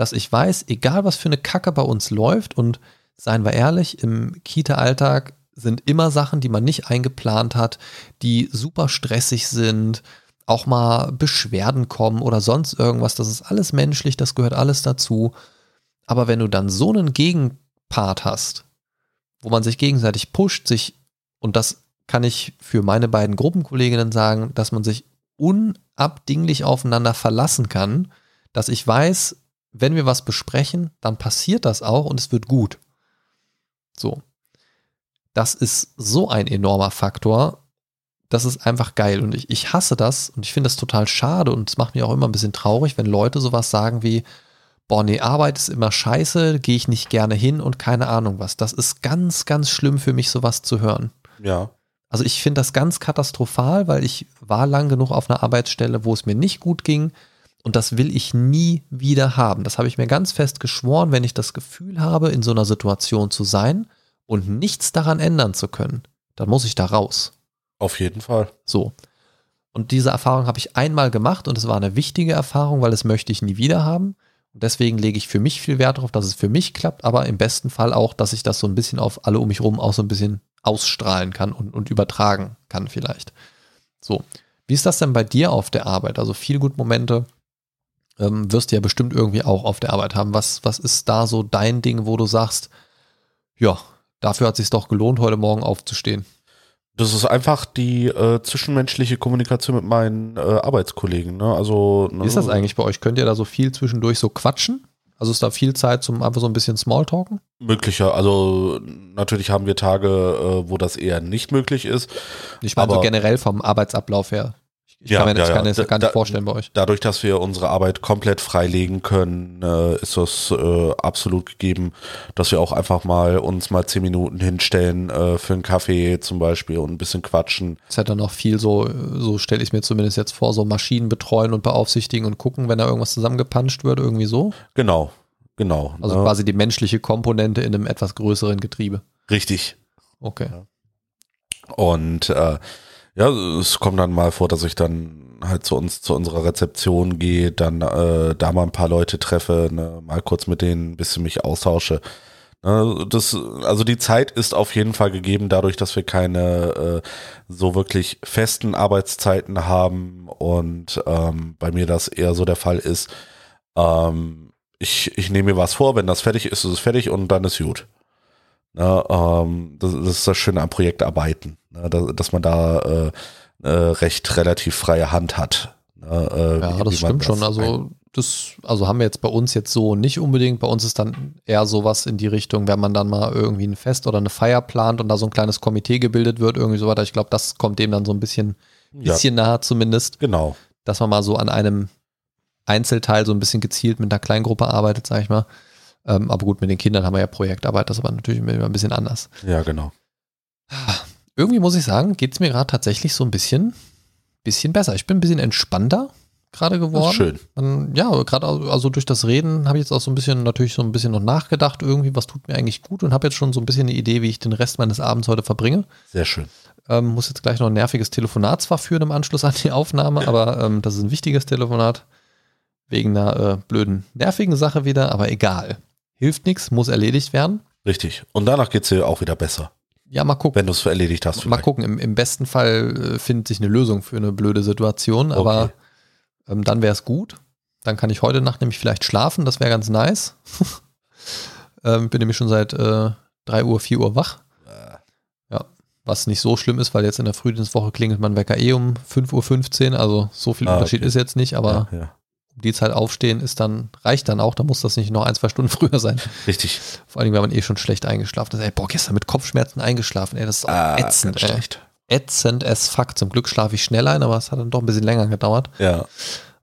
dass ich weiß, egal was für eine Kacke bei uns läuft und seien wir ehrlich, im Kita-Alltag sind immer Sachen, die man nicht eingeplant hat, die super stressig sind, auch mal Beschwerden kommen oder sonst irgendwas. Das ist alles menschlich, das gehört alles dazu. Aber wenn du dann so einen Gegenpart hast, wo man sich gegenseitig pusht, sich, und das kann ich für meine beiden Gruppenkolleginnen sagen, dass man sich unabdinglich aufeinander verlassen kann, dass ich weiß, wenn wir was besprechen, dann passiert das auch und es wird gut. So. Das ist so ein enormer Faktor. Das ist einfach geil. Und ich, ich hasse das und ich finde das total schade und es macht mich auch immer ein bisschen traurig, wenn Leute sowas sagen wie, boah, nee, Arbeit ist immer scheiße, gehe ich nicht gerne hin und keine Ahnung was. Das ist ganz, ganz schlimm für mich, sowas zu hören. Ja. Also ich finde das ganz katastrophal, weil ich war lang genug auf einer Arbeitsstelle, wo es mir nicht gut ging und das will ich nie wieder haben. Das habe ich mir ganz fest geschworen, wenn ich das Gefühl habe, in so einer Situation zu sein und nichts daran ändern zu können, dann muss ich da raus. Auf jeden Fall. So. Und diese Erfahrung habe ich einmal gemacht und es war eine wichtige Erfahrung, weil das möchte ich nie wieder haben. Und deswegen lege ich für mich viel Wert darauf, dass es für mich klappt, aber im besten Fall auch, dass ich das so ein bisschen auf alle um mich rum auch so ein bisschen ausstrahlen kann und, und übertragen kann vielleicht. So. Wie ist das denn bei dir auf der Arbeit? Also viel gut Momente ähm, wirst du ja bestimmt irgendwie auch auf der Arbeit haben. Was, was ist da so dein Ding, wo du sagst, ja, dafür hat es sich doch gelohnt, heute Morgen aufzustehen? Das ist einfach die äh, zwischenmenschliche Kommunikation mit meinen äh, Arbeitskollegen. Ne? Also, Wie ist das eigentlich bei euch? Könnt ihr da so viel zwischendurch so quatschen? Also ist da viel Zeit zum einfach so ein bisschen Smalltalken? Möglicher. Also natürlich haben wir Tage, äh, wo das eher nicht möglich ist. Ich meine so generell vom Arbeitsablauf her. Ich Ja, kann mir das, ja, mir das gar Da- nicht vorstellen bei euch. Dadurch, dass wir unsere Arbeit komplett freilegen können, äh, ist das äh, absolut gegeben, dass wir auch einfach mal uns mal zehn Minuten hinstellen äh, für einen Kaffee zum Beispiel und ein bisschen quatschen. Es hat dann auch viel so, so stelle ich mir zumindest jetzt vor, so Maschinen betreuen und beaufsichtigen und gucken, wenn da irgendwas zusammengepanscht wird, irgendwie so. Genau, genau. Also ne? quasi die menschliche Komponente in einem etwas größeren Getriebe. Richtig. Okay. Und äh, ja, es kommt dann mal vor, dass ich dann halt zu uns, zu unserer Rezeption gehe, dann äh, da mal ein paar Leute treffe, ne, mal kurz mit denen ein bisschen mich austausche. Ne, das, also die Zeit ist auf jeden Fall gegeben, dadurch, dass wir keine äh, so wirklich festen Arbeitszeiten haben und ähm, bei mir das eher so der Fall ist. Ähm, ich, ich nehme mir was vor, wenn das fertig ist, ist es fertig und dann ist gut. Ne, ähm, das, das ist das Schöne am Projektarbeiten, ne, dass, dass man da äh, äh, recht relativ freie Hand hat. Ne, äh, Ja, das stimmt schon. ein- Also, das, also haben wir jetzt bei uns jetzt so nicht unbedingt. Bei uns ist dann eher sowas in die Richtung, wenn man dann mal irgendwie ein Fest oder eine Feier plant und da so ein kleines Komitee gebildet wird, irgendwie so weiter. Ich glaube, das kommt dem dann so ein bisschen, ja, bisschen nahe zumindest, genau. dass man mal so an einem Einzelteil so ein bisschen gezielt mit einer Kleingruppe arbeitet, sag ich mal. Ähm, aber gut, mit den Kindern haben wir ja Projektarbeit, das ist aber natürlich immer ein bisschen anders. Ja, genau. Irgendwie muss ich sagen, geht es mir gerade tatsächlich so ein bisschen, bisschen besser. Ich bin ein bisschen entspannter gerade geworden. schön. Man, ja, gerade also durch das Reden habe ich jetzt auch so ein bisschen natürlich so ein bisschen noch nachgedacht, irgendwie, was tut mir eigentlich gut und habe jetzt schon so ein bisschen eine Idee, wie ich den Rest meines Abends heute verbringe. Sehr schön. Ähm, muss jetzt gleich noch ein nerviges Telefonat zwar führen im Anschluss an die Aufnahme, aber ähm, das ist ein wichtiges Telefonat. Wegen einer äh, blöden, nervigen Sache wieder, aber egal. Hilft nichts, muss erledigt werden. Richtig. Und danach geht's dir auch wieder besser, Ja, mal gucken. wenn du es erledigt hast. Mal vielleicht. gucken, im, im besten Fall äh, findet sich eine Lösung für eine blöde Situation, aber Okay. ähm, dann wäre es gut. Dann kann ich heute Nacht nämlich vielleicht schlafen, das wäre ganz nice. ähm, bin nämlich schon seit äh, 3 Uhr, 4 Uhr wach. Ja, was nicht so schlimm ist, weil jetzt in der Frühdienstwoche klingelt mein Wecker eh um 5.15 Uhr, also so viel Ah, Unterschied okay. ist jetzt nicht, aber ja, ja. Die Zeit aufstehen ist dann, reicht dann auch, da muss das nicht noch ein, zwei Stunden früher sein. Richtig. Vor allem, wenn man eh schon schlecht eingeschlafen ist. Ey, boah, gestern mit Kopfschmerzen eingeschlafen, ey, das ist auch Ah, ätzend, ey schlecht. ätzend as fuck. Zum Glück schlafe ich schnell ein, aber es hat dann doch ein bisschen länger gedauert. Ja.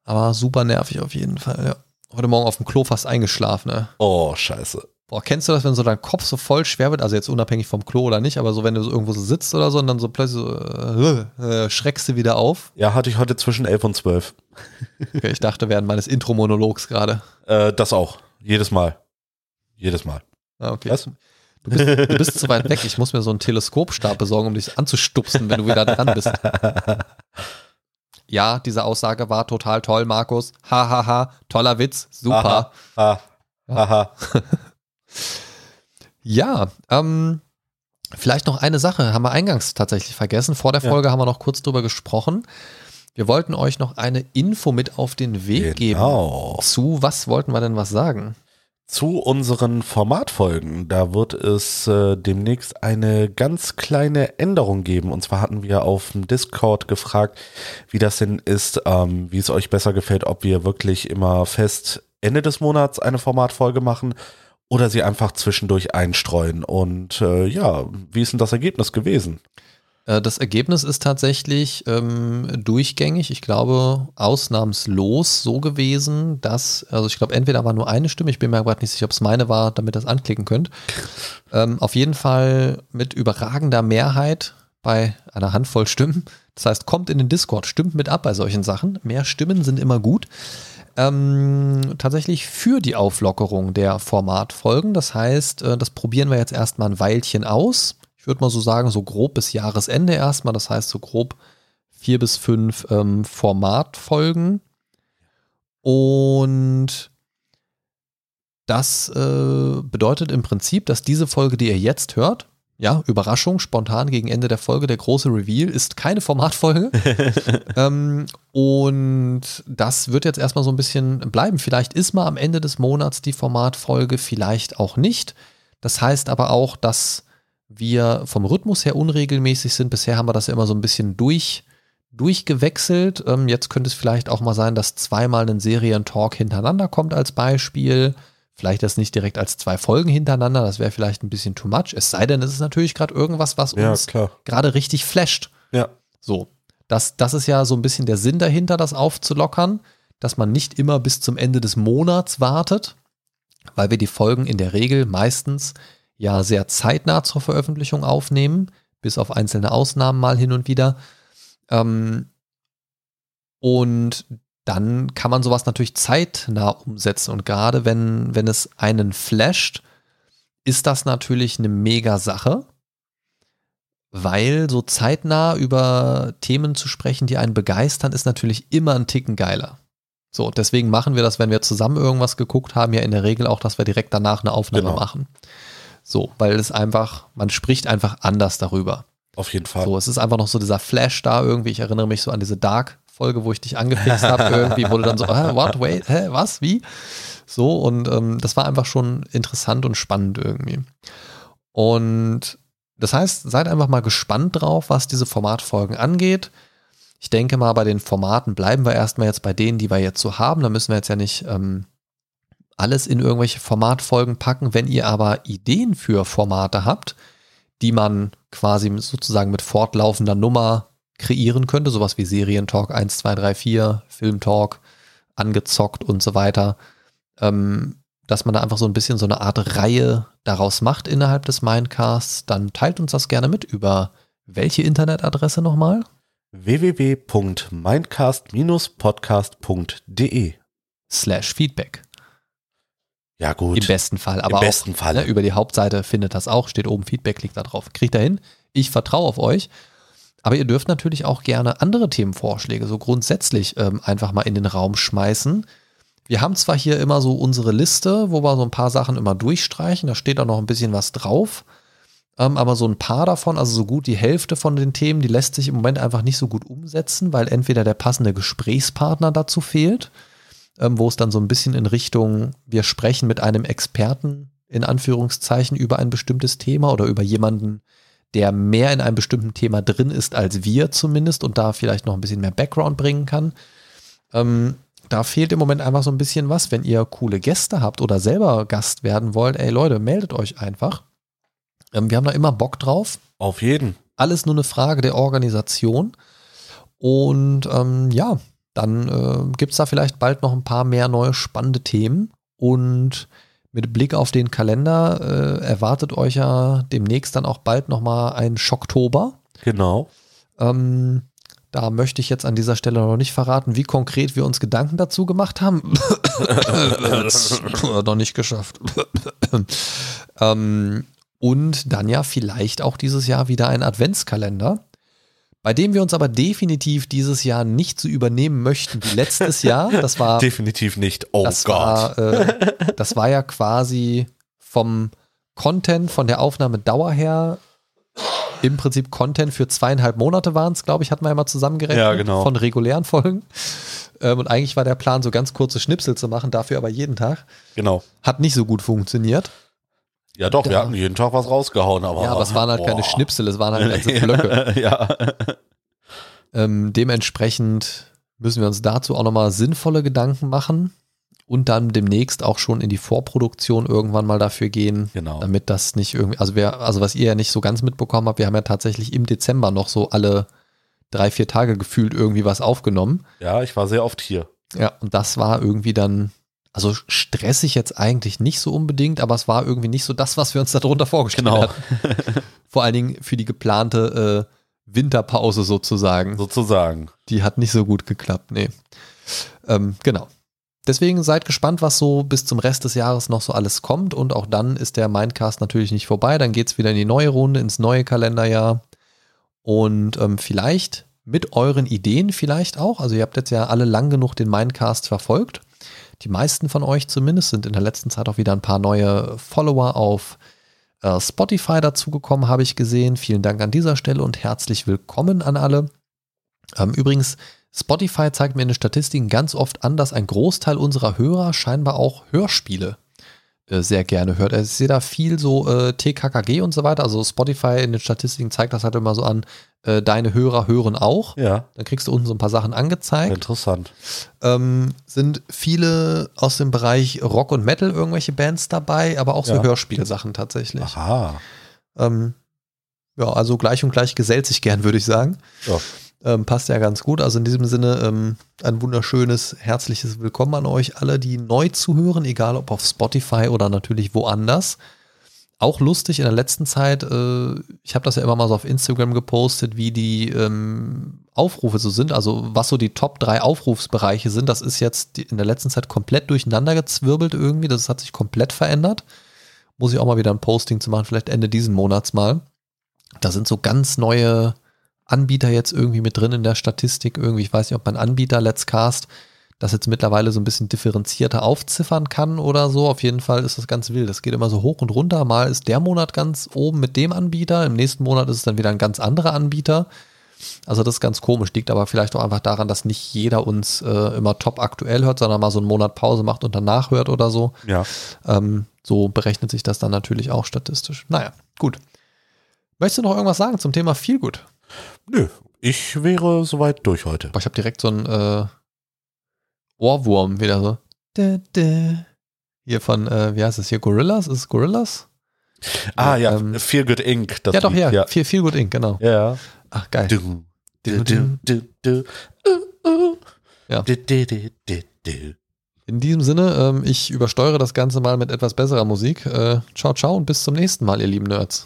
Aber super nervig auf jeden Fall, ja. Heute Morgen auf dem Klo fast eingeschlafen, ne? Oh, scheiße. Boah, kennst du das, wenn so dein Kopf so voll schwer wird, also jetzt unabhängig vom Klo oder nicht, aber so wenn du so irgendwo so sitzt oder so und dann so plötzlich so äh, äh, schreckst du wieder auf? Ja, hatte ich heute zwischen 11 und 12. Okay, ich dachte während meines Intro-Monologs gerade. Äh, das auch. Jedes Mal. Jedes Mal. Ah, okay. Was? Du bist, du bist zu weit weg. Ich muss mir so einen Teleskopstab besorgen, um dich anzustupsen, wenn du wieder dran bist. Ja, diese Aussage war total toll, Markus. Hahaha, ha, ha. toller Witz, super. Aha. Aha. Ja, ähm, vielleicht noch eine Sache, haben wir eingangs tatsächlich vergessen. Vor der Ja. Folge haben wir noch kurz drüber gesprochen. Wir wollten euch noch eine Info mit auf den Weg geben. Genau. Zu was wollten wir denn was sagen? Zu unseren Formatfolgen, da wird es äh, demnächst eine ganz kleine Änderung geben. Und zwar hatten wir auf dem Discord gefragt, wie das denn ist, ähm, wie es euch besser gefällt, ob wir wirklich immer fest Ende des Monats eine Formatfolge machen oder sie einfach zwischendurch einstreuen. Und äh, ja, wie ist denn das Ergebnis gewesen? Äh, Das Ergebnis ist tatsächlich ähm, durchgängig, ich glaube ausnahmslos so gewesen, dass, also ich glaube entweder war nur eine Stimme, ich bin mir gerade nicht sicher, ob es meine war, damit ihr das anklicken könnt. Ähm, auf jeden Fall mit überragender Mehrheit bei einer Handvoll Stimmen. Das heißt, kommt in den Discord, stimmt mit ab bei solchen Sachen. Mehr Stimmen sind immer gut. Ähm, tatsächlich für die Auflockerung der Formatfolgen. Das heißt, äh, das probieren wir jetzt erstmal ein Weilchen aus. Ich würde mal so sagen, so grob bis Jahresende erstmal. Das heißt, so grob vier bis fünf ähm, Formatfolgen. Und das äh, bedeutet im Prinzip, dass diese Folge, die ihr jetzt hört, ja, Überraschung, spontan gegen Ende der Folge, der große Reveal, ist keine Formatfolge. ähm, und das wird jetzt erstmal so ein bisschen bleiben. Vielleicht ist mal am Ende des Monats die Formatfolge, vielleicht auch nicht. Das heißt aber auch, dass wir vom Rhythmus her unregelmäßig sind. Bisher haben wir das ja immer so ein bisschen durch, durchgewechselt. Ähm, jetzt könnte es vielleicht auch mal sein, dass zweimal ein Serientalk hintereinander kommt als Beispiel. Vielleicht das nicht direkt als zwei Folgen hintereinander, das wäre vielleicht ein bisschen too much. Es sei denn, es ist natürlich gerade irgendwas, was Ja, uns gerade richtig flasht. Ja. So, das, das ist ja so ein bisschen der Sinn dahinter, das aufzulockern, dass man nicht immer bis zum Ende des Monats wartet, weil wir die Folgen in der Regel meistens ja sehr zeitnah zur Veröffentlichung aufnehmen, bis auf einzelne Ausnahmen mal hin und wieder. Ähm, und dann kann man sowas natürlich zeitnah umsetzen. Und gerade wenn, wenn es einen flasht, ist das natürlich eine mega Sache weil so zeitnah über Themen zu sprechen, die einen begeistern, ist natürlich immer ein Ticken geiler. So, deswegen machen wir das, wenn wir zusammen irgendwas geguckt haben, ja in der Regel auch, dass wir direkt danach eine Aufnahme Genau. machen. So, weil es einfach, man spricht einfach anders darüber. Auf jeden Fall. So, es ist einfach noch so dieser Flash da irgendwie. Ich erinnere mich so an diese Dark-Folge, wo ich dich angefixt habe. irgendwie wurde dann so, hä, what, wait, hä, was, wie? So, und ähm, das war einfach schon interessant und spannend irgendwie. Und das heißt, seid einfach mal gespannt drauf, was diese Formatfolgen angeht. Ich denke mal, bei den Formaten bleiben wir erstmal jetzt bei denen, die wir jetzt so haben. Da müssen wir jetzt ja nicht ähm, alles in irgendwelche Formatfolgen packen. Wenn ihr aber Ideen für Formate habt, die man quasi sozusagen mit fortlaufender Nummer kreieren könnte, sowas wie Serientalk 1, 2, 3, 4, Filmtalk, angezockt und so weiter, ähm, dass man da einfach so ein bisschen so eine Art Reihe daraus macht innerhalb des Mindcasts, dann teilt uns das gerne mit über welche Internetadresse nochmal? www.mindcast-podcast.de Slash Feedback. Ja gut. Im besten Fall. Aber Im auch, besten Falle. Ne, über die Hauptseite findet das auch, steht oben Feedback, klickt da drauf. Kriegt da hin. Ich vertraue auf euch. Aber ihr dürft natürlich auch gerne andere Themenvorschläge so grundsätzlich ähm, einfach mal in den Raum schmeißen. Wir haben zwar hier immer so unsere Liste, wo wir so ein paar Sachen immer durchstreichen, da steht auch noch ein bisschen was drauf. Ähm, aber so ein paar davon, also so gut die Hälfte von den Themen, die lässt sich im Moment einfach nicht so gut umsetzen, weil entweder der passende Gesprächspartner dazu fehlt, ähm, wo es dann so ein bisschen in Richtung, wir sprechen mit einem Experten in Anführungszeichen über ein bestimmtes Thema oder über jemanden, der mehr in einem bestimmten Thema drin ist als wir zumindest und da vielleicht noch ein bisschen mehr Background bringen kann. Ähm, da fehlt im Moment einfach so ein bisschen was. Wenn ihr coole Gäste habt oder selber Gast werden wollt, ey Leute, meldet euch einfach. Ähm, wir haben da immer Bock drauf. Auf jeden. Alles nur eine Frage der Organisation. Und ähm, ja, dann äh, gibt es da vielleicht bald noch ein paar mehr neue spannende Themen. Und mit Blick auf den Kalender äh, erwartet euch ja demnächst dann auch bald nochmal ein Schocktober. Genau. Ähm, da möchte ich jetzt an dieser Stelle noch nicht verraten, wie konkret wir uns Gedanken dazu gemacht haben. noch nicht geschafft. ähm, und dann ja vielleicht auch dieses Jahr wieder ein Adventskalender, bei dem wir uns aber definitiv dieses Jahr nicht so übernehmen möchten wie letztes Jahr. Das war definitiv nicht. Oh das Gott. War, äh, das war ja quasi vom Content, von der Aufnahmedauer her im Prinzip Content für zweieinhalb Monate waren es, glaube ich, hatten wir ja mal zusammengerechnet Ja, genau. von regulären Folgen. Ähm, und eigentlich war der Plan, so ganz kurze Schnipsel zu machen, dafür aber jeden Tag. Genau. Hat nicht so gut funktioniert. Ja, doch, wir Da- hatten jeden Tag was rausgehauen, aber. ja, aber es waren halt keine boah. Schnipsel, es waren halt ganze Blöcke. ja. Ähm, dementsprechend müssen wir uns dazu auch nochmal sinnvolle Gedanken machen und dann demnächst auch schon in die Vorproduktion irgendwann mal dafür gehen, Genau. damit das nicht irgendwie, also wir, also was ihr ja nicht so ganz mitbekommen habt, wir haben ja tatsächlich im Dezember noch so alle drei, vier Tage gefühlt irgendwie was aufgenommen. Ja, ich war sehr oft hier. Ja, und das war irgendwie dann, also stressig jetzt eigentlich nicht so unbedingt, aber es war irgendwie nicht so das, was wir uns darunter vorgestellt Genau. hatten. Vor allen Dingen für die geplante äh, Winterpause sozusagen. Sozusagen. Die hat nicht so gut geklappt, nee. Ähm, genau. Deswegen seid gespannt, was so bis zum Rest des Jahres noch so alles kommt. Und auch dann ist der Mindcast natürlich nicht vorbei. Dann geht es wieder in die neue Runde, ins neue Kalenderjahr. Und ähm, vielleicht mit euren Ideen vielleicht auch. Also ihr habt jetzt ja alle lang genug den Mindcast verfolgt. Die meisten von euch zumindest sind in der letzten Zeit auch wieder ein paar neue Follower auf äh, Spotify dazugekommen, habe ich gesehen. Vielen Dank an dieser Stelle und herzlich willkommen an alle. Ähm, übrigens, Spotify zeigt mir in den Statistiken ganz oft an, dass ein Großteil unserer Hörer scheinbar auch Hörspiele sehr gerne hört. Also Ich sehe da viel so äh, TKKG und so weiter. Also Spotify in den Statistiken zeigt das halt immer so an, äh, deine Hörer hören auch. Ja, Dann kriegst du unten so ein paar Sachen angezeigt. interessant. Ähm, sind viele aus dem Bereich Rock und Metal irgendwelche Bands dabei, aber auch so Ja. Hörspielsachen tatsächlich. Aha. Ähm, ja, also gleich und gleich gesellt sich gern, würde ich sagen. Ja. Ähm, passt ja ganz gut. Also in diesem Sinne ähm, ein wunderschönes, herzliches Willkommen an euch alle, die neu zuhören, egal ob auf Spotify oder natürlich woanders. Auch lustig in der letzten Zeit, äh, ich habe das ja immer mal so auf Instagram gepostet, wie die ähm, Aufrufe so sind, also was so die Top 3 Aufrufsbereiche sind. Das ist jetzt in der letzten Zeit komplett durcheinander gezwirbelt irgendwie. Das hat sich komplett verändert. Muss ich auch mal wieder ein Posting zu machen, vielleicht Ende diesen Monats mal. Da sind so ganz neue Anbieter jetzt irgendwie mit drin in der Statistik. Irgendwie, ich weiß nicht, ob mein Anbieter Let's Cast das jetzt mittlerweile so ein bisschen differenzierter aufziffern kann oder so. Auf jeden Fall ist das ganz wild. Das geht immer so hoch und runter. Mal ist der Monat ganz oben mit dem Anbieter, im nächsten Monat ist es dann wieder ein ganz anderer Anbieter. Also das ist ganz komisch, liegt aber vielleicht auch einfach daran, dass nicht jeder uns äh, immer top aktuell hört, sondern mal so einen Monat Pause macht und danach hört oder so. Ja. Ähm, so berechnet sich das dann natürlich auch statistisch. Naja, gut. Möchtest du noch irgendwas sagen zum Thema Feelgood? Nö, ich wäre soweit durch heute. Boah, ich habe direkt so einen äh, Ohrwurm wieder so. Dä, dä. Hier von, äh, wie heißt es hier, Gorillas? Ist es Gorillas? Ah ja, ähm, Feel Good Inc. ja, doch, ja. ja. Feel, Feel Good Inc., genau. Ja. Ach, geil. Du, du, du, du, du. Uh, uh. Ja. Du, du, du, du, du. In diesem Sinne, ähm, ich übersteuere das Ganze mal mit etwas besserer Musik. Äh, ciao, ciao und bis zum nächsten Mal, ihr lieben Nerds.